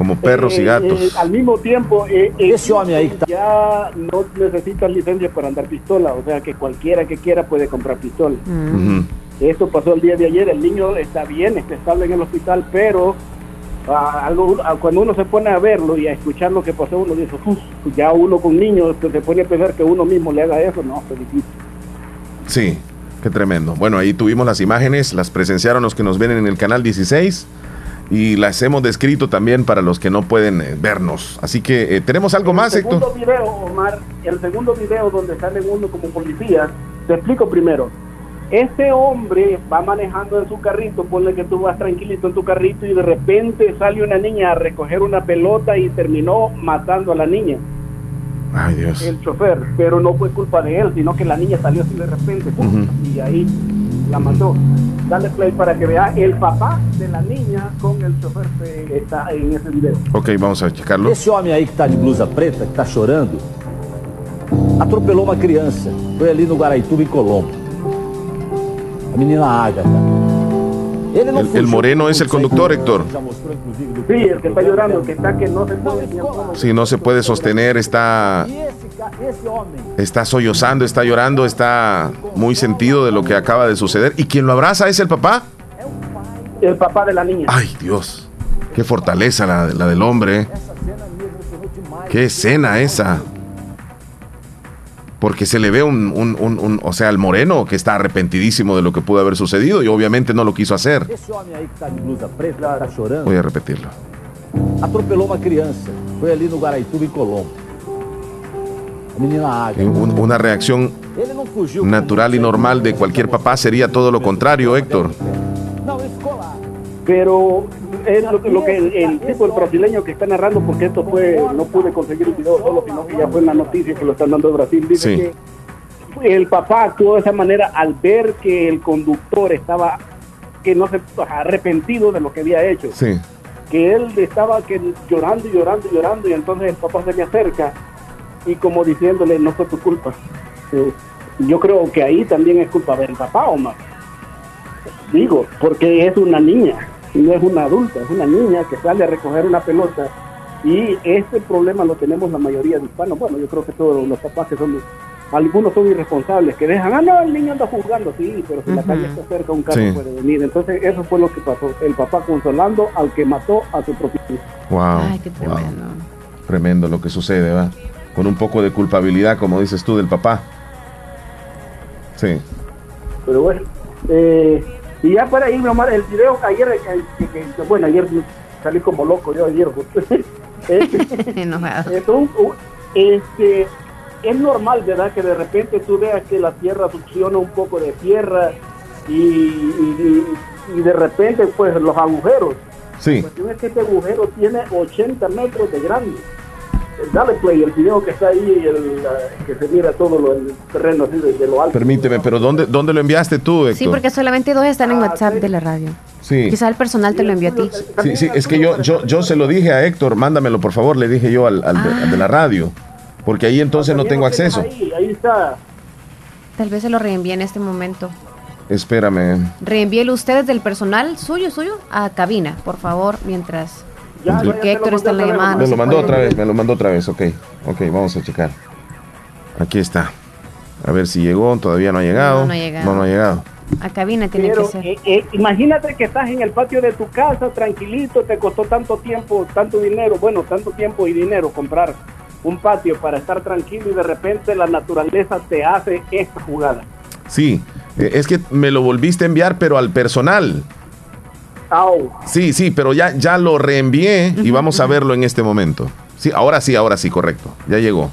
Como perros y Eh, gatos. eh, al mismo tiempo, eh, eh, ya no necesitas licencia para andar pistola, o sea que cualquiera que quiera puede comprar pistola. Ujú. Esto pasó el día de ayer, el niño está bien, está estable en el hospital, pero ah, algo, ah, cuando uno se pone a verlo y a escuchar lo que pasó, uno dice, "Uf, ya uno con niños que se pone a pensar que uno mismo le haga eso, no, es difícil. Sí, qué tremendo. Bueno, ahí tuvimos las imágenes, las presenciaron los que nos ven en el canal 16 y las hemos descrito también para los que no pueden eh, vernos. Así que eh, tenemos algo más, el Héctor. segundo video, Omar, el segundo video donde sale uno como policía, te explico primero. Este hombre va manejando en su carrito, ponle que tú vas tranquilito en tu carrito y de repente sale una niña a recoger una pelota y terminó matando a la niña, Ay, Dios. el chofer, pero no fue culpa de él, sino que la niña salió así de repente ¡pum! Ujú. y ahí la mató. Dale play para que vea el papá de la niña con el chofer que está en ese video. Ok, vamos a checarlo. Esse homem aí que tá de blusa preta, que tá chorando, atropelou uma criança. Foi ali no Guaraituba, em Colombo. A menina Ágata. Ele não El, moreno es el conductor, Héctor. Sí, el que está llorando, que está que no se puede. Si no se puede sostener, está, Está sollozando, está llorando, está muy sentido de lo que acaba de suceder. ¿Y quien lo abraza es el papá? El papá de la niña. Ay, Dios. Qué fortaleza la, la del hombre. ¿eh? Qué escena esa. Porque se le ve un, un- un- un- o sea, el moreno que está arrepentidísimo de lo que pudo haber sucedido y obviamente no lo quiso hacer. Esse homem aí que tá de blusa preta, que tá chorando, Voy una reacción natural y normal de cualquier papá sería todo lo contrario, Héctor. Pero es lo, lo que el, el tipo, el brasileño que está narrando, porque esto fue, no pude conseguir el video solo, sino que ya fue en la noticia que lo están dando de Brasil, dice Sí. que el papá actuó de esa manera al ver que el conductor estaba, que no se arrepentido de lo que había hecho, Sí. que él estaba que, llorando y llorando y llorando, y entonces el papá se le acerca y como diciéndole, no fue tu culpa. Eh, yo creo que ahí también es culpa del papá, Omar. Digo, porque es una niña, no es una adulta, es una niña que sale a recoger una pelota. Y este problema lo tenemos la mayoría de hispanos. Bueno, yo creo que todos los papás que son, algunos son irresponsables, que dejan, ah, no, el niño anda jugando, sí, pero si la calle está cerca, un carro Sí. puede venir. Entonces, eso fue lo que pasó. El papá consolando al que mató a su propio hijo. Wow. Ay, qué wow. tremendo. Tremendo lo que sucede, ¿va? Con un poco de culpabilidad, como dices tú, del papá. Sí. Pero bueno, eh, y ya para irme, Omar, el video ayer, eh, que- que- que- bueno, ayer salí como loco, yo ayer. (laughs) Este, (laughs) Enojado. este, es normal, ¿verdad? Que de repente tú veas que la tierra succiona un poco de tierra y, y- y- y de repente, pues, los agujeros. Sí. La cuestión es que este agujero tiene 80 metros de grande. Dale play, el video que está ahí, el, que se mira todo lo, el terreno así desde lo alto. Permíteme, pero ¿dónde, dónde lo enviaste tú, Héctor? Sí, porque solamente dos están en WhatsApp de la radio. Sí. Quizá el personal te lo envió a ti. Sí, sí, es que yo, yo, yo se lo dije a Héctor, mándamelo por favor, le dije yo al, al de, al de la radio, porque ahí entonces no tengo acceso. Ahí, ahí está. Tal vez se lo reenvíe en este momento. Espérame. Reenvíelo ustedes del personal suyo, suyo, a cabina, por favor, mientras. Ya, Porque ya te lo Héctor está en la mandé otra llamada. no Me lo mandó otra vez, me lo mandó otra vez, ok. Ok, vamos a checar. Aquí está. A ver si llegó, todavía no ha llegado. No, no ha llegado. No, no ha llegado. A cabina tiene Pero que ser. eh, eh, imagínate que estás en el patio de tu casa, tranquilito, te costó tanto tiempo, tanto dinero, bueno, tanto tiempo y dinero comprar un patio para estar tranquilo y de repente la naturaleza te hace esta jugada. Sí, eh, es que me lo volviste a enviar, pero al personal. Au. Sí, sí, pero ya, ya lo reenvié y vamos a verlo en este momento. Sí, ahora sí, ahora sí, correcto. Ya llegó.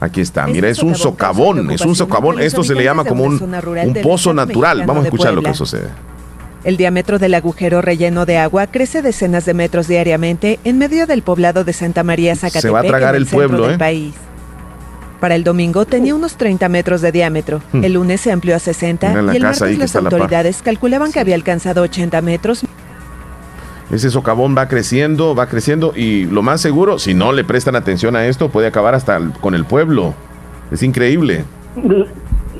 Aquí está. Mira, es un socavón, es un socavón. Esto se le llama como un, un pozo natural. Vamos a escuchar lo que sucede. El diámetro del agujero relleno de agua crece decenas de metros diariamente en medio del poblado de Santa María Zacatepec, Se va a tragar el pueblo, ¿eh? país. Para el domingo tenía unos 30 metros de diámetro. Hmm. El lunes se amplió a 60 Mira la y el martes las está a la autoridades calculaban que había alcanzado 80 metros. Ese socavón va creciendo, va creciendo y lo más seguro, si no le prestan atención a esto, puede acabar hasta con el pueblo. Es increíble. Eh,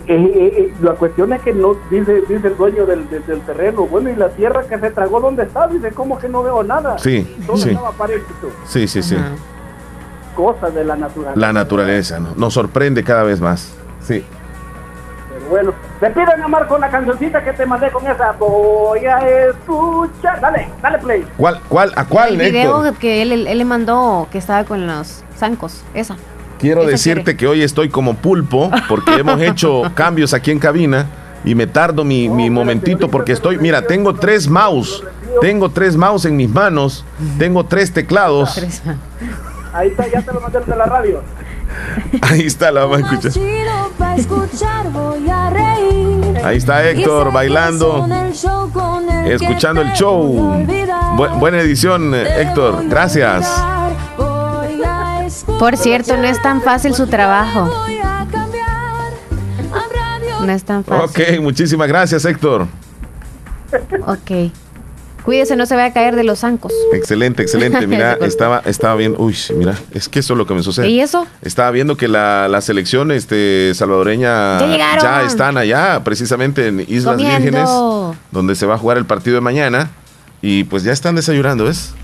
eh, eh, la cuestión es que no dice dice el dueño del, del- del terreno bueno y la tierra que se tragó dónde está dice cómo que no veo nada Sí, todo sí. estaba parénito Sí, sí, sí. Cosas de la naturaleza La naturaleza ¿no? nos sorprende cada vez más. Sí. pero bueno te piden amar con la cancioncita que te mandé con esa voy a escuchar dale dale play ¿Cuál, cuál, a cuál, El video Héctor? que él, él le mandó que estaba con los zancos. Esa. Quiero Esa decirte que hoy estoy como pulpo porque (laughs) hemos hecho cambios aquí en cabina y me tardo mi, mi momentito porque estoy, mira, tengo tres mouse, tengo tres mouse en mis manos, tengo tres teclados. Ahí está ya te lo mandé el de la radio (laughs) Ahí está, la vamos a escuchar. Ahí está Héctor bailando, escuchando el show. Bu- buena edición, eh, Héctor. Gracias. Por cierto, no es tan fácil su trabajo. voy a cambiar. Habrá Dios No es tan fácil. Ok, muchísimas gracias, Héctor. Ok. Cuídese, no se vaya a caer de los zancos. Excelente, excelente. (laughs) Mira, estaba, estaba bien. Uy, mira, es que eso es lo que me sucede. ¿Y eso? Estaba viendo que la, la selección este, salvadoreña Ya llegaron. están allá, precisamente en Islas Comiendo. Vírgenes, donde se va a jugar el partido de mañana. Y pues ya están desayunando, ¿ves?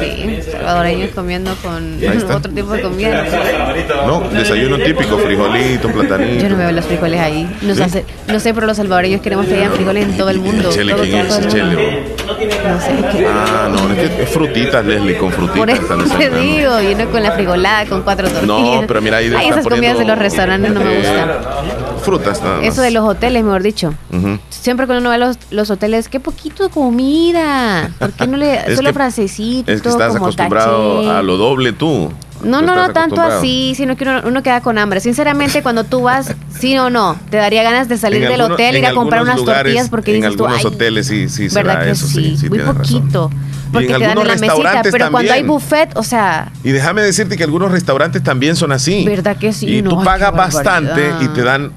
Sí, salvadoreños comiendo con otro tipo de comida. No, desayuno típico, frijolito, platanito. Yo no veo los frijoles ahí. No, ¿Sí? sé, no sé, pero los salvadoreños queremos que hayan frijoles en todo el mundo. Chele, todo, ¿quién todo es? el Chele. No sé, Ah, no, es que es frutitas, Leslie, con Por frutitas. eso están te digo, y uno con la frijolada, con cuatro tortillas. No, pero mira, ahí Ay, esas comidas de los restaurantes no me gustan. Frutas, nada más. Eso de los hoteles, mejor dicho. Ujú. Siempre cuando uno va a los, los hoteles, qué poquito de comida. ¿Por qué no le (laughs) solo frasecito, Es que estás como acostumbrado caché? a lo doble tú. No, no, no tanto así, sino que uno, uno queda con hambre. Sinceramente, cuando tú vas, sí o no, te daría ganas de salir En del algunos- hotel, ir a comprar unas lugares- tortillas porque en dices tú, algunos ay, hoteles sí, sí ¿verdad da que eso, sí? sí, sí Muy tienes razón. poquito. Porque te dan en la mesita, pero cuando hay también. buffet, o sea, Y déjame decirte que algunos restaurantes también son así. ¿verdad que sí? Y No, tú pagas bastante y te dan.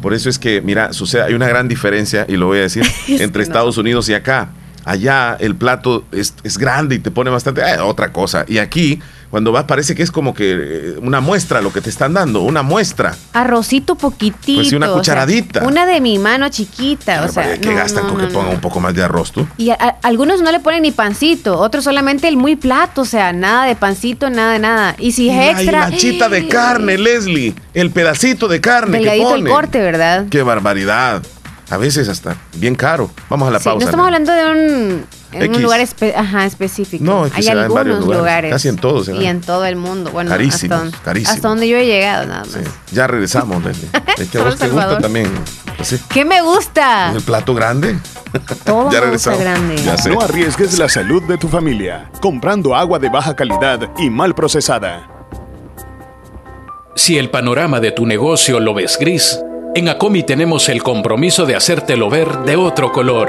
Por eso es que, mira, sucede, hay una gran diferencia, y lo voy a decir, (laughs) entre Estados Unidos y acá. Allá el plato es, es grande y te pone bastante. eh, otra cosa. Y aquí, cuando vas, parece que es como que eh, una muestra lo que te están dando, una muestra. Arrocito poquitito. Pues sí, una o sea, cucharadita. una de mi mano chiquita, o sea, que no, gastan no, con no, que pongan un poco más de arroz, tú. Y a- a- algunos no le ponen ni pancito, otros solamente el muy plato, o sea, nada de pancito, nada de nada. Y si es la extra, hilachita de carne, Leslie. El pedacito de carne que delgadito el corte, ¿verdad? Qué barbaridad. A veces hasta bien caro. Vamos a la Sí, pausa. no estamos hablando de un, en un lugar espe- ajá, específico. No, es que Hay se da en algunos varios lugares, lugares. casi en todos se da. Y en todo el mundo. Bueno, Carísimos, hasta, don- carísimos. hasta donde yo he llegado, nada más. Sí. Ya regresamos, Leslie. Es (laughs) que a Solo vos te gusta también. Pues sí. ¿Qué me gusta? El plato grande. Todo (laughs) ya regresamos. grande. Ya sé. No arriesgues la salud de tu familia comprando agua de baja calidad y mal procesada. Si el panorama de tu negocio lo ves gris, en Acomi tenemos el compromiso de hacértelo ver de otro color.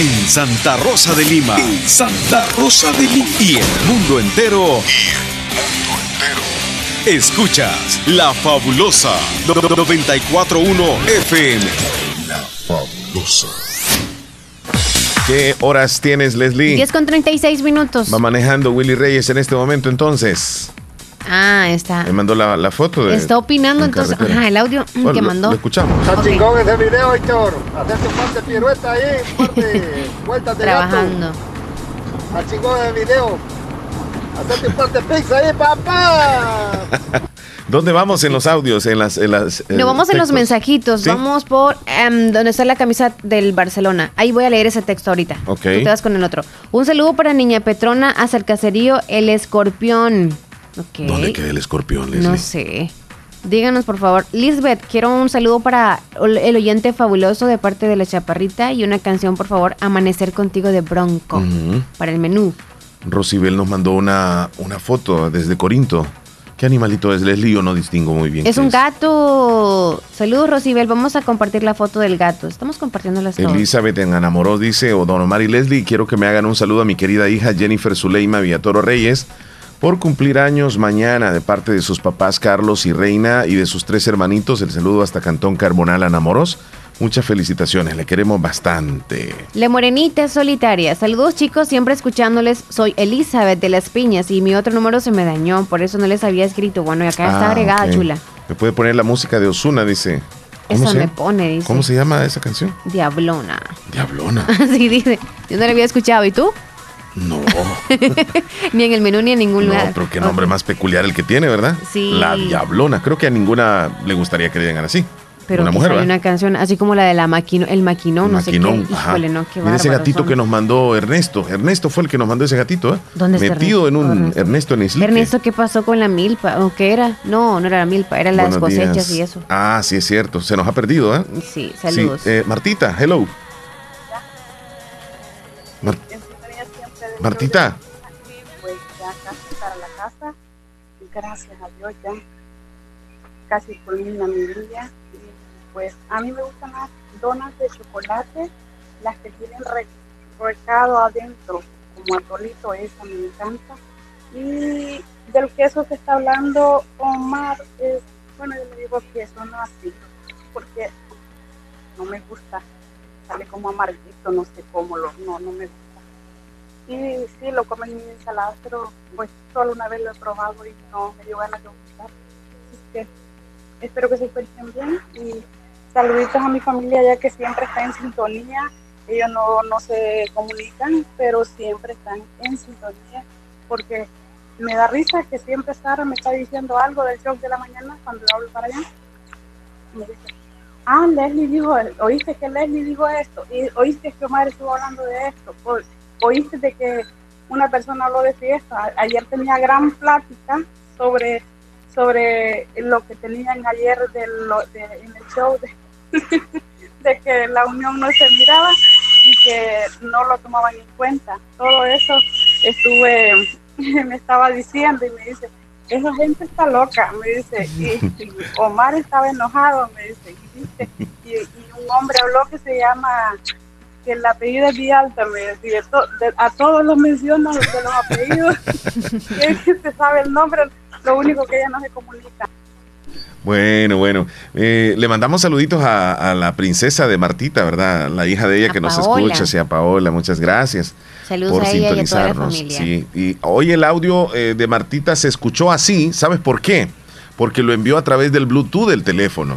En Santa Rosa de Lima. En Santa Rosa de Lima. Y el mundo entero. Escuchas La Fabulosa 941 FM. La Fabulosa. ¿Qué horas tienes, Leslie? 10 con 36 minutos. Va manejando Willy Reyes en este momento, entonces. Ah, está. Me mandó la, la foto de. Está opinando, en entonces. carretera. Ajá, el audio mm, Bueno, que lo- mandó. Lo escuchamos. Está Ok. chingón ese video, Héctor. Hacerte un par de piruetas ahí, un par de (laughs) vueltas de Trabajando. gato. Está chingón el video. Hacerte un par de pics ahí, papá. (laughs) ¿Dónde vamos en los audios? En las. En las eh, No, vamos en los mensajitos. ¿Sí? Vamos por em, donde está la camisa del Barcelona. Ahí voy a leer ese texto ahorita. Ok. Tú te vas con el otro. Un saludo para Niña Petrona hasta el caserío El Escorpión. ¿Dónde queda el escorpión, Leslie? No sé. Díganos, por favor. Lisbeth, quiero un saludo para el oyente fabuloso de parte de la chaparrita y una canción, por favor, Amanecer contigo de Bronco. Ujú. Para el menú. Rosibel nos mandó una, una foto desde Corinto. ¿Qué animalito es, Leslie? Yo no distingo muy bien. Es un gato. Saludos, Rosibel. Vamos a compartir la foto del gato. Estamos compartiendo las todas. Elizabeth en Anamoró dice, o Don Omar y Leslie, quiero que me hagan un saludo a mi querida hija Jennifer Zuleima Villatoro Reyes por cumplir años mañana de parte de sus papás Carlos y Reina y de sus tres hermanitos. El saludo hasta Cantón Carbonal Anamoros. Muchas felicitaciones, le queremos bastante. La Morenita Solitaria. Saludos chicos, siempre escuchándoles. Soy Elizabeth de Las Piñas y mi otro número se me dañó, por eso no les había escrito. Bueno, y acá está Ah, agregada, chula. Me puede poner la música de Osuna, dice. ¿Cómo Eso se me pone, dice. ¿Cómo se llama esa canción? Diablona. Diablona. (laughs) Así dice. Yo no la había escuchado. ¿Y tú? No, (laughs) ni en el menú ni en ningún no, lugar. pero qué nombre más peculiar el que tiene, ¿verdad? Sí. La Diablona. Creo que a ninguna le gustaría que le digan así. Pero una mujer, hay una canción así como la de la maquino, el maquinón, no Maquinón, sé qué. ajá. Híjole, no, qué Mira ese gatito son. que nos mandó Ernesto. Ernesto fue el que nos mandó ese gatito, ¿eh? ¿Dónde está Metido en un Ernesto? Ernesto en Islique. Ernesto, ¿qué pasó con la milpa? ¿O qué era? No, no era la milpa, eran las Buenos cosechas días. y eso. Ah, sí, es cierto. Se nos ha perdido, ¿eh? Sí, saludos. Sí, eh, Martita, hello. Martita. pues ya casi para la casa. Gracias a Dios ya casi culmina mi y pues a mí me gustan las donas de chocolate las que tienen re- recado adentro como atolito esa me encanta. Y del queso que está hablando Omar es bueno yo le digo queso no así porque no me gusta. Sale como amarguito no sé cómo lo no no me gusta Sí, sí, lo comen en mi ensalada, pero pues solo una vez lo he probado y no me dio ganas de gustar. Así que espero que se encuentren bien y saluditos a mi familia ya que siempre está en sintonía. Ellos no, no se comunican, pero siempre están en sintonía porque me da risa que siempre Sara me está diciendo algo del show de la mañana cuando hablo para allá. Me dice, ah, Leslie dijo, oíste que Leslie dijo esto, y oíste que Omar estuvo hablando de esto, o- oíste de que una persona habló de fiesta. Ayer tenía gran plática sobre, sobre lo que tenían ayer de lo- en el show (laughs) de, que la unión no se miraba y que no lo tomaban en cuenta. Todo eso estuve, (laughs) me estaba diciendo y me dice, esa gente está loca, me dice, y, Omar estaba enojado, me dice, y, y, y un hombre habló que se llama, que el apellido es Villalta, me decía, de to- de- a todos los mencionan de los apellidos, (laughs) que se sabe el nombre, lo único que ella no se comunica. Bueno, bueno. Eh, le mandamos saluditos a, a la princesa de Martita, ¿verdad? La hija de ella A que nos escucha, sí, a Paola. Muchas gracias. Saludos por a ella y a toda la sintonizarnos. familia. Sí, y hoy el audio eh, de Martita se escuchó así, ¿sabes por qué? Porque lo envió a través del Bluetooth del teléfono.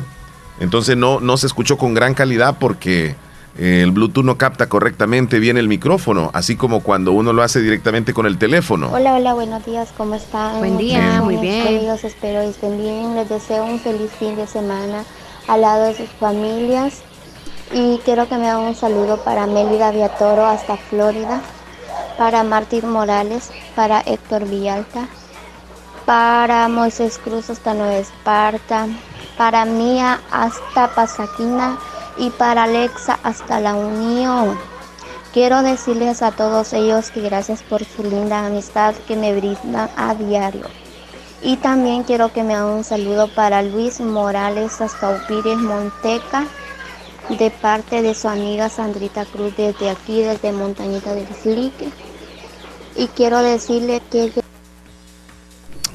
Entonces no, no se escuchó con gran calidad porque eh, el Bluetooth no capta correctamente bien el micrófono, así como cuando uno lo hace directamente con el teléfono. Hola, hola, buenos días, ¿cómo están? Buen día, muy bien. queridos, espero estén bien. Les deseo un feliz fin de semana al lado de sus familias. Y quiero que me hagan un saludo para Mélida Viatoro hasta Florida, para Martín Morales, para Héctor Villalta, para Moisés Cruz hasta Nueva Esparta, para Mía hasta Pasaquina y para Alexa hasta La Unión. Quiero decirles a todos ellos que gracias por su linda amistad que me brindan a diario. Y también quiero que me hagan un saludo para Luis Morales hasta Upires Monteca, de parte de su amiga Sandrita Cruz desde aquí, desde Montañita del Slique. Y quiero decirle que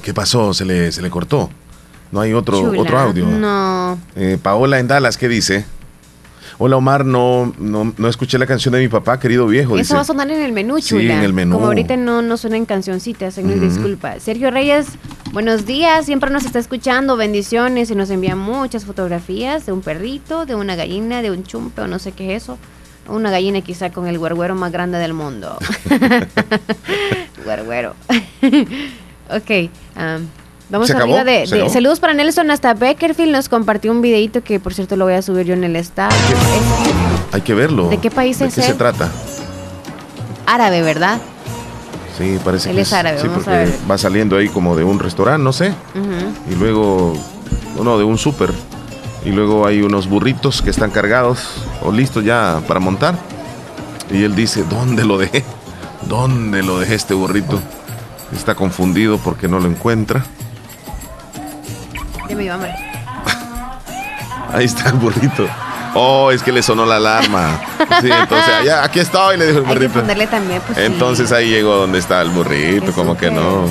¿Qué pasó? ¿Se le, se le cortó? ¿No hay otro, Chula. otro audio? No. Eh, Paola en Dallas, ¿qué dice? Hola Omar, no, no, no escuché la canción de mi papá, querido viejo. Eso dice. va a sonar en el menú, Sí, chula. en el menú. Como ahorita no, no suenan cancioncitas, se nos Ujú. disculpa. Sergio Reyes, buenos días, siempre nos está escuchando, bendiciones y nos envía muchas fotografías de un perrito, de una gallina, de un chumpe o no sé qué es eso. Una gallina quizá con el güergüero más grande del mundo. (laughs) güergüero. (laughs) ok, am, vamos ¿Se arriba acabó? de, ¿Se de- acabó? Saludos para Nelson hasta Beckerfield, nos compartió un videito que por cierto lo voy a subir yo en el estado. Es Hay que verlo. ¿De qué país ¿De es qué se trata? árabe, ¿verdad? Sí, parece Él que es árabe, Sí, vamos a porque ver. va saliendo ahí como de un restaurante, no sé. Y luego, no, de un súper. Y luego hay unos burritos que están cargados o listos ya para montar. Y él dice, ¿dónde lo dejé? ¿Dónde lo dejé este burrito? Está confundido porque no lo encuentra. Ya me dio hambre. Ahí está el burrito. Oh, es que le sonó la alarma. Sí, entonces allá, aquí estoy, le dijo el Hay que burrito. ponerle también, pues sí. Entonces ahí llegó donde está el burrito, como que no.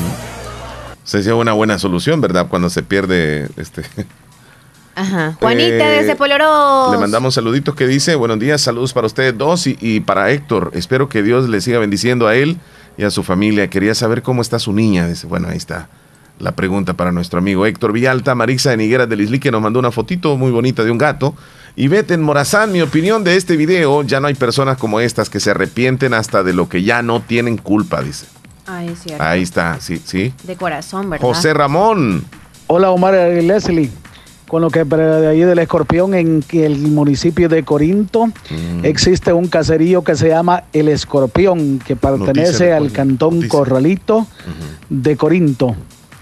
Se lleva una buena solución, ¿verdad? Cuando se pierde este. Ajá. Juanita Eh, desde Poloros. Le mandamos saluditos que dice, buenos días, saludos para ustedes dos y, y para Héctor. Espero que Dios le siga bendiciendo a él y a su familia. Quería saber cómo está su niña. Dice, bueno, ahí está la pregunta para nuestro amigo Héctor Villalta. Marisa de Nigueras del Isli que nos mandó una fotito muy bonita de un gato. Y vete en Morazán, mi opinión de este video, ya no hay personas como estas que se arrepienten hasta de lo que ya no tienen culpa, dice. Ay, es cierto. Ahí está, sí, sí. De corazón, ¿verdad? José Ramón. Hola Omar y Leslie. Con lo que de ahí del escorpión en que el municipio de Corinto Mm. existe un caserío que se llama El Escorpión, que pertenece al cantón Corralito de Corinto.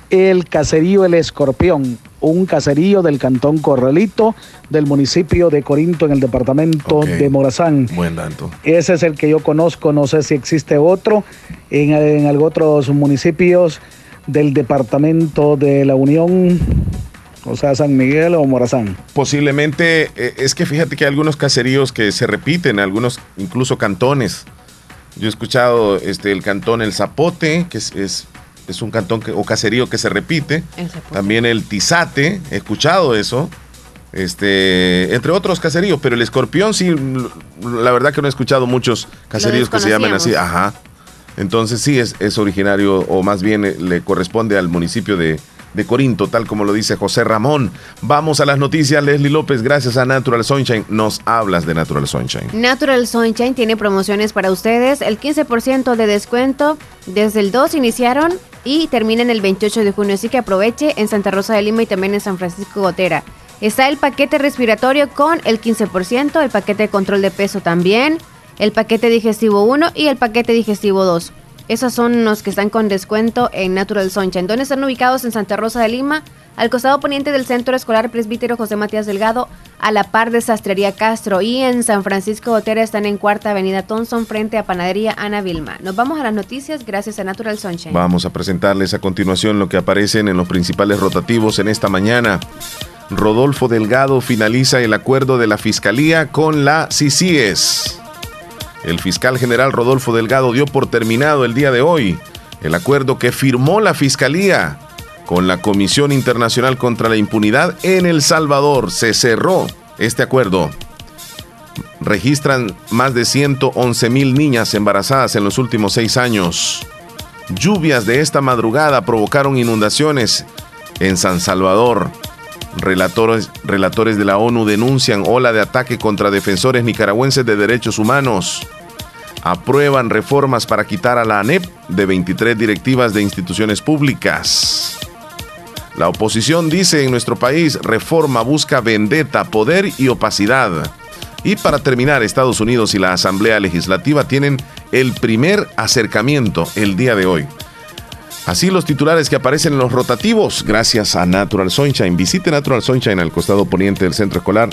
El caserío El Escorpión, un caserío del cantón Corralito del municipio de Corinto en el departamento de Morazán. Buen dato. Ese es el que yo conozco, no sé si existe otro en, en otros municipios del departamento de la Unión, o sea, San Miguel o Morazán. Posiblemente, eh, es que fíjate que hay algunos caseríos que se repiten, algunos incluso cantones. Yo he escuchado este, el cantón El Zapote, que es, es, es un cantón que- o caserío que se repite. Zapote. También el Tizate, he escuchado eso. Este, entre otros caseríos, pero el escorpión sí, l- la verdad que no he escuchado muchos caseríos que se llamen así. Ajá. Entonces sí es, es originario, o más bien eh, le corresponde al municipio de, de Corinto, tal como lo dice José Ramón. Vamos a las noticias, Leslie López, gracias a Natural Sunshine. Nos hablas de Natural Sunshine. Natural Sunshine tiene promociones para ustedes. El 15% de descuento desde el 2 iniciaron y terminan el 28 de junio. Así que aproveche en Santa Rosa de Lima y también en San Francisco Gotera. Está el paquete respiratorio con el 15%, el paquete de control de peso también, el paquete digestivo 1 y el paquete digestivo 2. Esos son los que están con descuento en Natural Sunshine. ¿Dónde están ubicados? En Santa Rosa de Lima, al costado poniente del Centro Escolar Presbítero José Matías Delgado, a la par de Sastrería Castro y en San Francisco Otera están en Cuarta Avenida Thompson frente a Panadería Ana Vilma. Nos vamos a las noticias gracias a Natural Sunshine. Vamos a presentarles a continuación lo que aparecen en los principales rotativos en esta mañana. Rodolfo Delgado finaliza el acuerdo de la Fiscalía con la CICIES. El fiscal general Rodolfo Delgado dio por terminado el día de hoy el acuerdo que firmó la Fiscalía con la Comisión Internacional contra la Impunidad en El Salvador. Se cerró este acuerdo. Registran más de 111 mil niñas embarazadas en los últimos seis años. Lluvias de esta madrugada provocaron inundaciones en San Salvador. Relatores, relatores de la ONU denuncian ola de ataque contra defensores nicaragüenses de derechos humanos. Aprueban reformas para quitar a la ANEP de 23 directivas de instituciones públicas. La oposición dice en nuestro país, reforma busca vendetta, poder y opacidad. Y para terminar, Estados Unidos y la Asamblea Legislativa tienen el primer acercamiento el día de hoy. Así los titulares que aparecen en los rotativos, gracias a Natural Sunshine. Visite Natural Sunshine al costado poniente del centro escolar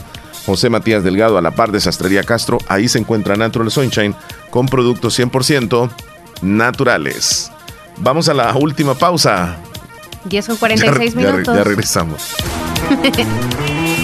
José Matías Delgado a la par de Sastrería Castro. Ahí se encuentra Natural Sunshine con productos 100% naturales. Vamos a la última pausa. 10 con 46 minutos. ya regresamos. (laughs)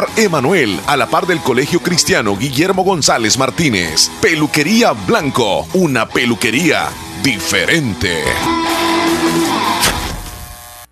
Emanuel, a la par del Colegio Cristiano Guillermo González Martínez. Peluquería Blanco, una peluquería diferente.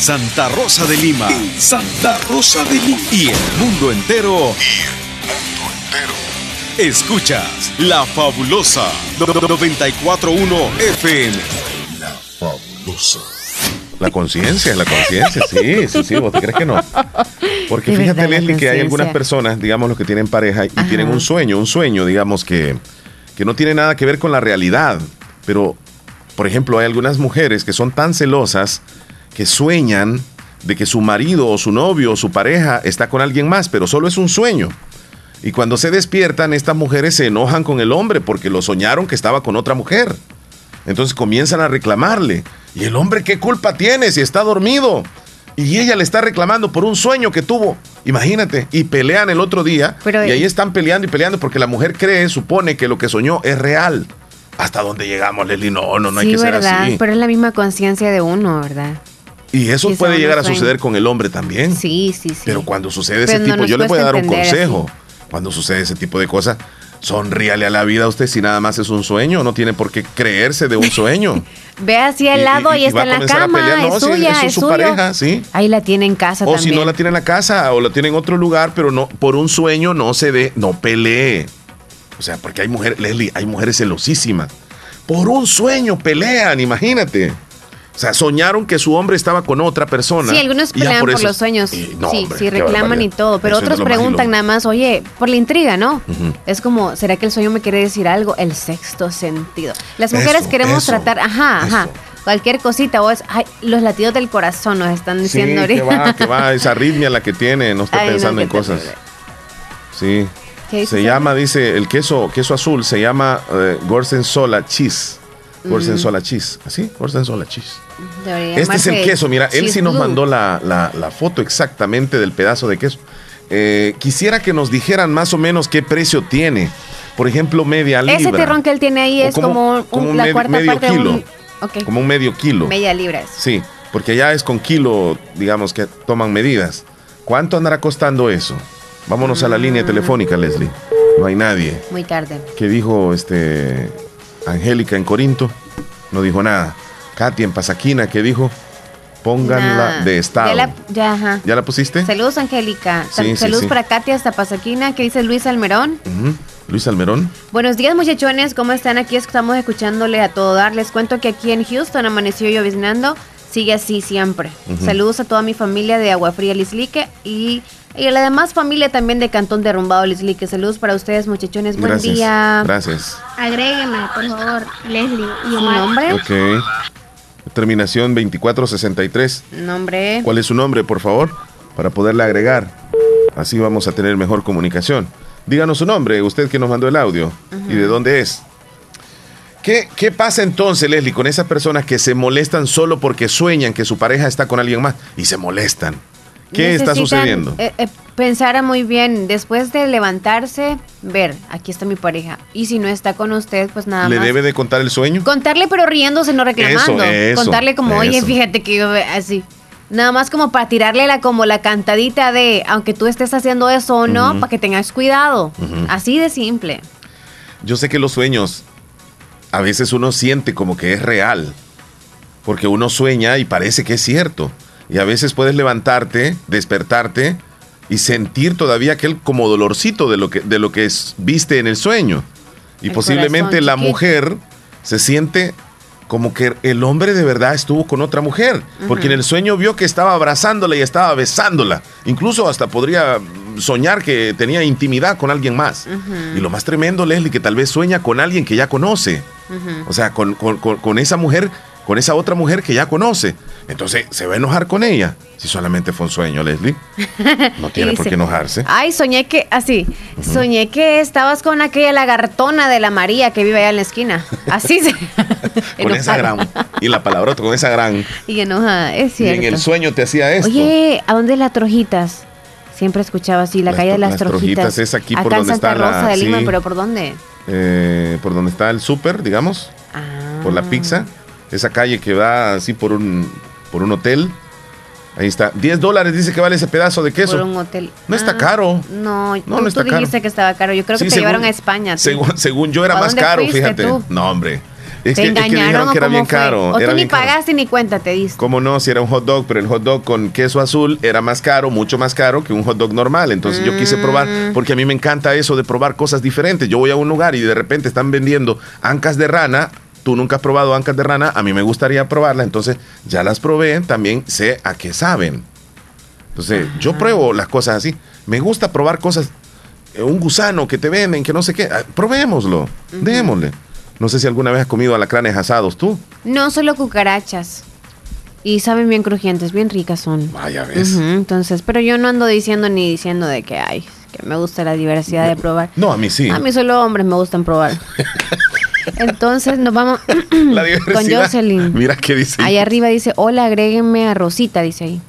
Santa Rosa de Lima. Santa Rosa de Lima. Y el mundo entero. Y el mundo entero. Escuchas La Fabulosa 941 FM. La Fabulosa. La conciencia, la conciencia, sí, sí, sí, ¿vos te crees que no? Porque fíjate, Leslie, que hay algunas personas, digamos, los que tienen pareja y Ajá. tienen un sueño, un sueño, digamos, que, que no tiene nada que ver con la realidad. Pero, por ejemplo, hay algunas mujeres que son tan celosas que sueñan de que su marido o su novio o su pareja está con alguien más, pero solo es un sueño. Y cuando se despiertan, estas mujeres se enojan con el hombre porque lo soñaron que estaba con otra mujer. Entonces comienzan a reclamarle. ¿Y el hombre qué culpa tiene si está dormido? Y ella le está reclamando por un sueño que tuvo. Imagínate. Y pelean el otro día. Pero- y ahí están peleando y peleando porque la mujer cree, supone que lo que soñó es real. ¿Hasta dónde llegamos, Leslie? No, no, no hay que ser así. pero es la misma conciencia de uno, ¿verdad? Y eso puede llegar a suceder con el hombre también. Sí, sí, sí. Pero cuando sucede ese Pero no tipo, yo le voy a dar un consejo. Cuando sucede ese tipo de cosas, sonríale a la vida usted si nada más es un sueño, no tiene por qué creerse de un (laughs) sueño. Ve hacia el lado, y- está a en la a cama. No, es suya, eso es su suyo. pareja, sí. Ahí la tiene en casa O también. si no la tiene en la casa o la tiene en otro lugar, pero no por un sueño no se dé, no pelee. O sea, porque hay mujeres, Leslie, hay mujeres celosísimas. Por un sueño pelean, imagínate. O sea, soñaron que su hombre estaba con otra persona. Sí, algunos pelean por, los sueños. Y no, sí, hombre, sí, reclaman y todo. Pero Eso otros preguntan nada más, oye, por la intriga, ¿no? Es como, ¿será que el sueño me quiere decir algo? El sexto sentido. Las mujeres Eso, queremos eso, tratar, ajá, ajá. Cualquier cosita, o es, ay, los latidos del corazón nos están Sí, diciendo que ahorita. va, que va, (laughs) esa arritmia la que tiene, no está no, pensando en cosas. Sí. ¿Qué dice Se llama, dice, el queso, queso azul se llama eh, Gorgonzola cheese. Gorgonzola cheese. ¿Así? Gorgonzola cheese. Debería Este es el queso, mira, él sí cheese nos blue. mandó la, la- la foto exactamente del pedazo de queso. Eh, quisiera que nos dijeran más o menos qué precio tiene. Por ejemplo, media libra. Ese terrón que él tiene ahí es como- como, un- como la med- cuarta medio parte de kilo. un... Ok, Como un medio kilo. media libra. Sí, porque ya es con kilo, digamos que toman medidas. ¿Cuánto andará costando eso? Vámonos a la línea telefónica, Leslie. No hay nadie. Muy tarde. ¿Qué dijo este Angélica en Corinto? No dijo nada. Katy en Pasaquina, ¿qué dijo? Pónganla de estado. Ya, la, ya, ajá. ¿Ya la pusiste? Saludos, Angélica. Sí, Saludos sí. para Katia hasta Pasaquina, que dice Luis Almerón. Luis Almerón. Buenos días, muchachones. ¿Cómo están? Aquí estamos escuchándole a todo dar. Les cuento que aquí en Houston amaneció lloviznando. Sigue así siempre. Saludos a toda mi familia de Agua Fría Lislique y, y a la demás familia también de Cantón Derrumbado Lislique. Saludos para ustedes, muchachones. Buen Gracias. día. Gracias. Agrégueme, por favor, Leslie y ¿Su Omar. nombre? Ok. Terminación 2463. Nombre. ¿Cuál es su nombre, por favor? Para poderle agregar. Así vamos a tener mejor comunicación. Díganos su nombre, usted que nos mandó el audio. ¿Y de dónde es? ¿Qué, ¿Qué pasa entonces, Leslie, con esas personas que se molestan solo porque sueñan que su pareja está con alguien más y se molestan? ¿Qué está sucediendo? eh, eh, pensar muy bien, después de levantarse, ver, aquí está mi pareja. Y si no está con usted, pues nada ¿Le más. debe de contar el sueño? Contarle pero riéndose, no reclamando. Eso, eso, Contarle como, oye, fíjate que yo así. Nada más como para tirarle la como la cantadita de, aunque tú estés haciendo eso o no, para que tengas cuidado. Así de simple. Yo sé que los sueños a veces uno siente como que es real, porque uno sueña y parece que es cierto. Y a veces puedes levantarte, despertarte y sentir todavía aquel como dolorcito de lo que, de lo que es- viste en el sueño. Y El posiblemente la mujer se siente como que el hombre de verdad estuvo con otra mujer, porque en el sueño vio que estaba abrazándola y estaba besándola. Incluso hasta podría soñar que tenía intimidad con alguien más. Y lo más tremendo, Leslie, que tal vez sueña con alguien que ya conoce. O sea, con, con- con- con esa mujer, con esa otra mujer que ya conoce. Entonces, se va a enojar con ella. Si solamente fue un sueño, Leslie. No (laughs) tiene Y por qué enojarse. Ay, soñé que, así, soñé que estabas con aquella lagartona de la María que vive allá en la esquina. (laughs) Así se. Con esa gran. Y la palabrota con esa gran. Y enojada, es Y cierto. en el sueño te hacía esto. Oye, ¿a dónde es las trojitas? Siempre escuchaba así, la calle de las, las trojitas. Trojitas es aquí por donde Santa está la- Rosa de Lima, sí. pero ¿por dónde? eh, por donde está el súper, digamos. Por la pizza. Esa calle que va así por un, por un hotel. Ahí está. 10 dólares dice que vale ese pedazo de queso. Por un hotel. No está Ah, caro. No, No, tú, no está tú dijiste caro. que estaba caro. Yo creo que Sí, te según- llevaron a España. Según, según yo era ¿A más caro, fíjate. tú? No, hombre. Es ¿Te que, es que engañaron dijeron que era bien fue? caro. O era tú ni caro. pagaste ni cuenta te diste. ¿Cómo no? Si era un hot dog, pero el hot dog con queso azul era más caro, mucho más caro que un hot dog normal. Entonces yo quise probar, Mm. porque a mí me encanta eso de probar cosas diferentes. Yo voy a un lugar y de repente están vendiendo ancas de rana. Tú nunca has probado ancas de rana, a mí me gustaría probarlas, entonces ya las probé, también sé a qué saben. Entonces yo pruebo las cosas así. Me gusta probar cosas, eh, un gusano que te venden, que no sé qué. Ah, Probémoslo, démosle. No sé si alguna vez has comido alacranes asados tú. No, solo cucarachas. Y saben bien crujientes, bien ricas son. Vaya, ves. Entonces, pero yo no ando diciendo ni diciendo de que ay, que me gusta la diversidad de probar. No, a mí sí. A mí solo hombres me gustan probar. (laughs) Entonces nos vamos (clears throat) La con. Jocelyn. Mira qué dice. Ahí arriba dice, hola, agréguenme a Rosita, dice ahí.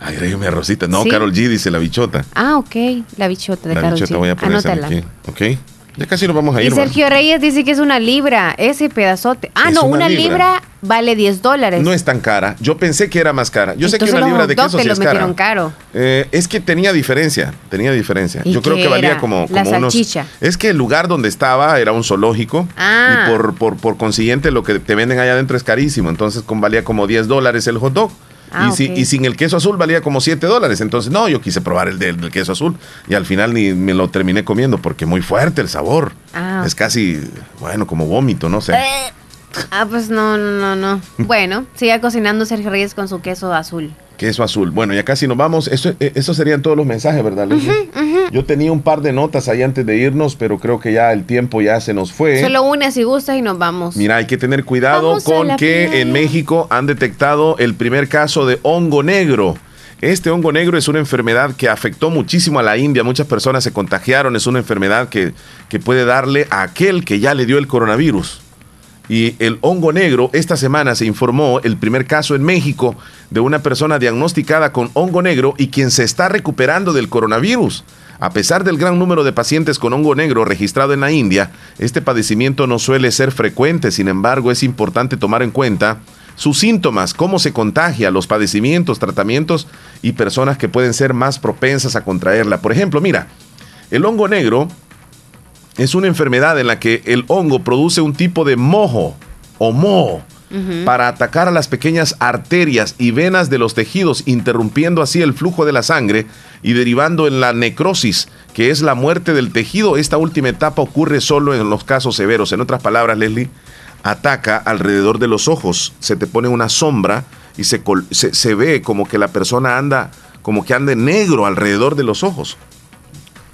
Ay, déjeme Rosita. No, Sí. Carol G dice la bichota. Ah, ok. La bichota de La Karol bichota G. voy a poner Anótala. aquí. Ok. Ya casi nos vamos a Y ir. man. Sergio Reyes dice que es una libra, ese pedazote. Ah, Es no, una una libra. libra. vale 10 dólares. No es tan cara. Yo pensé que era más cara. Yo sé que una libra de queso sí lo es cara. metieron caro. Eh, es que tenía diferencia, tenía diferencia. ¿Y Yo creo que valía era? como, La como unos... salchicha. Es que el lugar donde estaba era un zoológico Ah. y por, por, por consiguiente lo que te venden allá adentro es carísimo. Entonces con, valía como 10 dólares el hot dog. Ah, y, si- y sin el queso azul valía como 7 dólares. Entonces, no, yo quise probar el del, del queso azul. Y al final ni me lo terminé comiendo porque muy fuerte el sabor. Ah, Es casi, bueno, como vómito, no sé. Ah, pues no, no, no, no. (laughs) Bueno, siga cocinando Sergio Reyes con su queso azul. Queso azul. Bueno, ya casi nos vamos. Eso, eh, esos serían todos los mensajes, ¿verdad, Leslie? Yo tenía un par de notas ahí antes de irnos, pero creo que ya el tiempo ya se nos fue. Solo una si gustas y nos vamos. Mira, hay que tener cuidado Vamos con que playa. en México han detectado el primer caso de hongo negro. Este hongo negro es una enfermedad que afectó muchísimo a la India. Muchas personas se contagiaron. Es una enfermedad que, que puede darle a aquel que ya le dio el coronavirus. Y el hongo negro, esta semana se informó el primer caso en México de una persona diagnosticada con hongo negro y quien se está recuperando del coronavirus. A pesar del gran número de pacientes con hongo negro registrado en la India, este padecimiento no suele ser frecuente, sin embargo es importante tomar en cuenta sus síntomas, cómo se contagia, los padecimientos, tratamientos y personas que pueden ser más propensas a contraerla. Por ejemplo, mira, el hongo negro es una enfermedad en la que el hongo produce un tipo de mojo o moho para atacar a las pequeñas arterias y venas de los tejidos, interrumpiendo así el flujo de la sangre y derivando en la necrosis, que es la muerte del tejido. Esta última etapa ocurre solo en los casos severos. En otras palabras, Leslie, ataca alrededor de los ojos, se te pone una sombra y se, se, se ve como que la persona anda, como que ande negro alrededor de los ojos.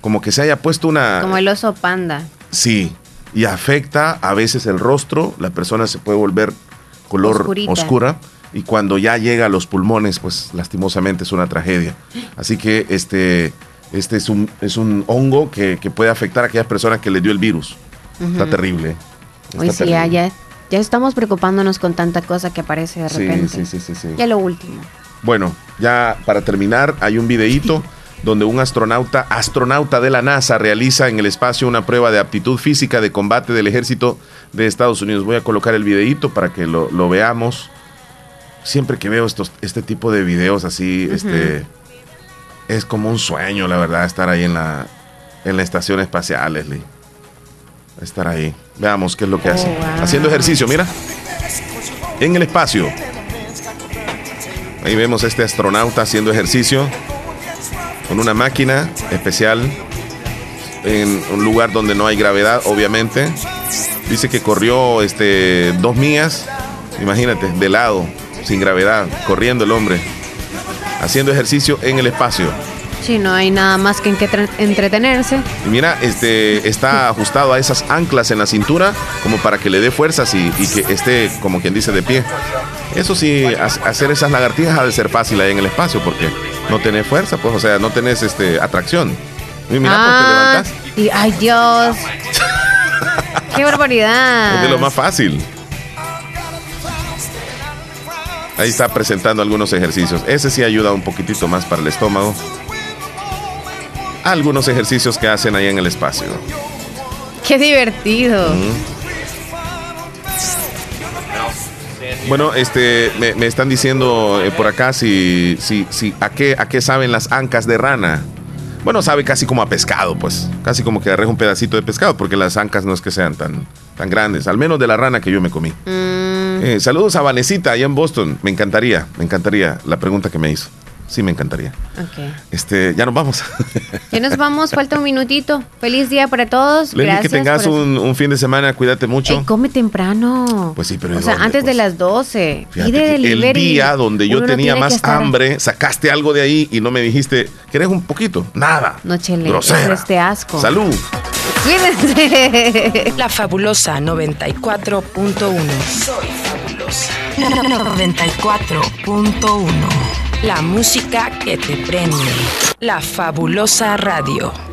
Como que se haya puesto una... Como el oso panda. Sí, y afecta a veces el rostro, la persona se puede volver color Oscurita. oscura y cuando ya llega a los pulmones, pues lastimosamente es una tragedia. Así que este, este es, un, es un hongo que, que puede afectar a aquellas personas que le dio el virus. Está terrible. Hoy Está sí, ya, terrible. ya, ya estamos preocupándonos con tanta cosa que aparece de Sí, repente. sí, sí, sí, sí. Ya lo último. Bueno, ya para terminar, hay un videíto (laughs) donde un astronauta, astronauta de la NASA, realiza en el espacio una prueba de aptitud física de combate del ejército de Estados Unidos. Voy a colocar el videíto para que lo, lo veamos. Siempre que veo estos, este tipo de videos así, este, es como un sueño, la verdad, estar ahí en la, en la estación espacial, Leslie. Estar ahí. Veamos qué es lo que hace. Haciendo ejercicio, mira. En el espacio. Ahí vemos a este astronauta haciendo ejercicio con una máquina especial en un lugar donde no hay gravedad, obviamente. Dice que corrió este, dos millas, imagínate, de lado, sin gravedad, corriendo el hombre, haciendo ejercicio en el espacio. Sí, no hay nada más que en que entretenerse. Y mira, este está ajustado a esas anclas en la cintura como para que le dé fuerzas y, y que esté, como quien dice, de pie. Eso sí, ha- hacer esas lagartijas ha de ser fácil ahí en el espacio porque no tenés fuerza, pues, o sea, no tenés este, atracción. Y mira, pues te ah, levantás. y, ay Dios. (laughs) Qué barbaridad. Es de lo más fácil. Ahí está presentando algunos ejercicios. Ese sí ayuda un poquitito más para el estómago. Algunos ejercicios que hacen ahí en el espacio. Qué divertido. Bueno, este, me, me están diciendo eh, por acá si, si, si, a qué, a qué saben las ancas de rana. Bueno, sabe casi como a pescado, pues. Casi como que agarré un pedacito de pescado, porque las ancas no es que sean tan, tan grandes. Al menos de la rana que yo me comí. Mm, Eh, saludos a Vanesita allá en Boston. Me encantaría, me encantaría la pregunta que me hizo. Sí, me encantaría. ok. Este, ya nos vamos. Ya nos vamos, falta un minutito. Feliz día para todos. Gracias. que tengas un, un fin de semana, cuídate mucho. Ey, come temprano. Pues sí, pero ¿y O sea, dónde, antes de pues? las 12. Fíjate que el día donde yo no tenía más estar- hambre, sacaste algo de ahí y no me dijiste, ¿querés un poquito? Nada. No, chele. Grosera. Es este asco. Salud. Cuídense. La fabulosa 94.1. Soy fabulosa. 94.1. La música que te prende. La fabulosa radio.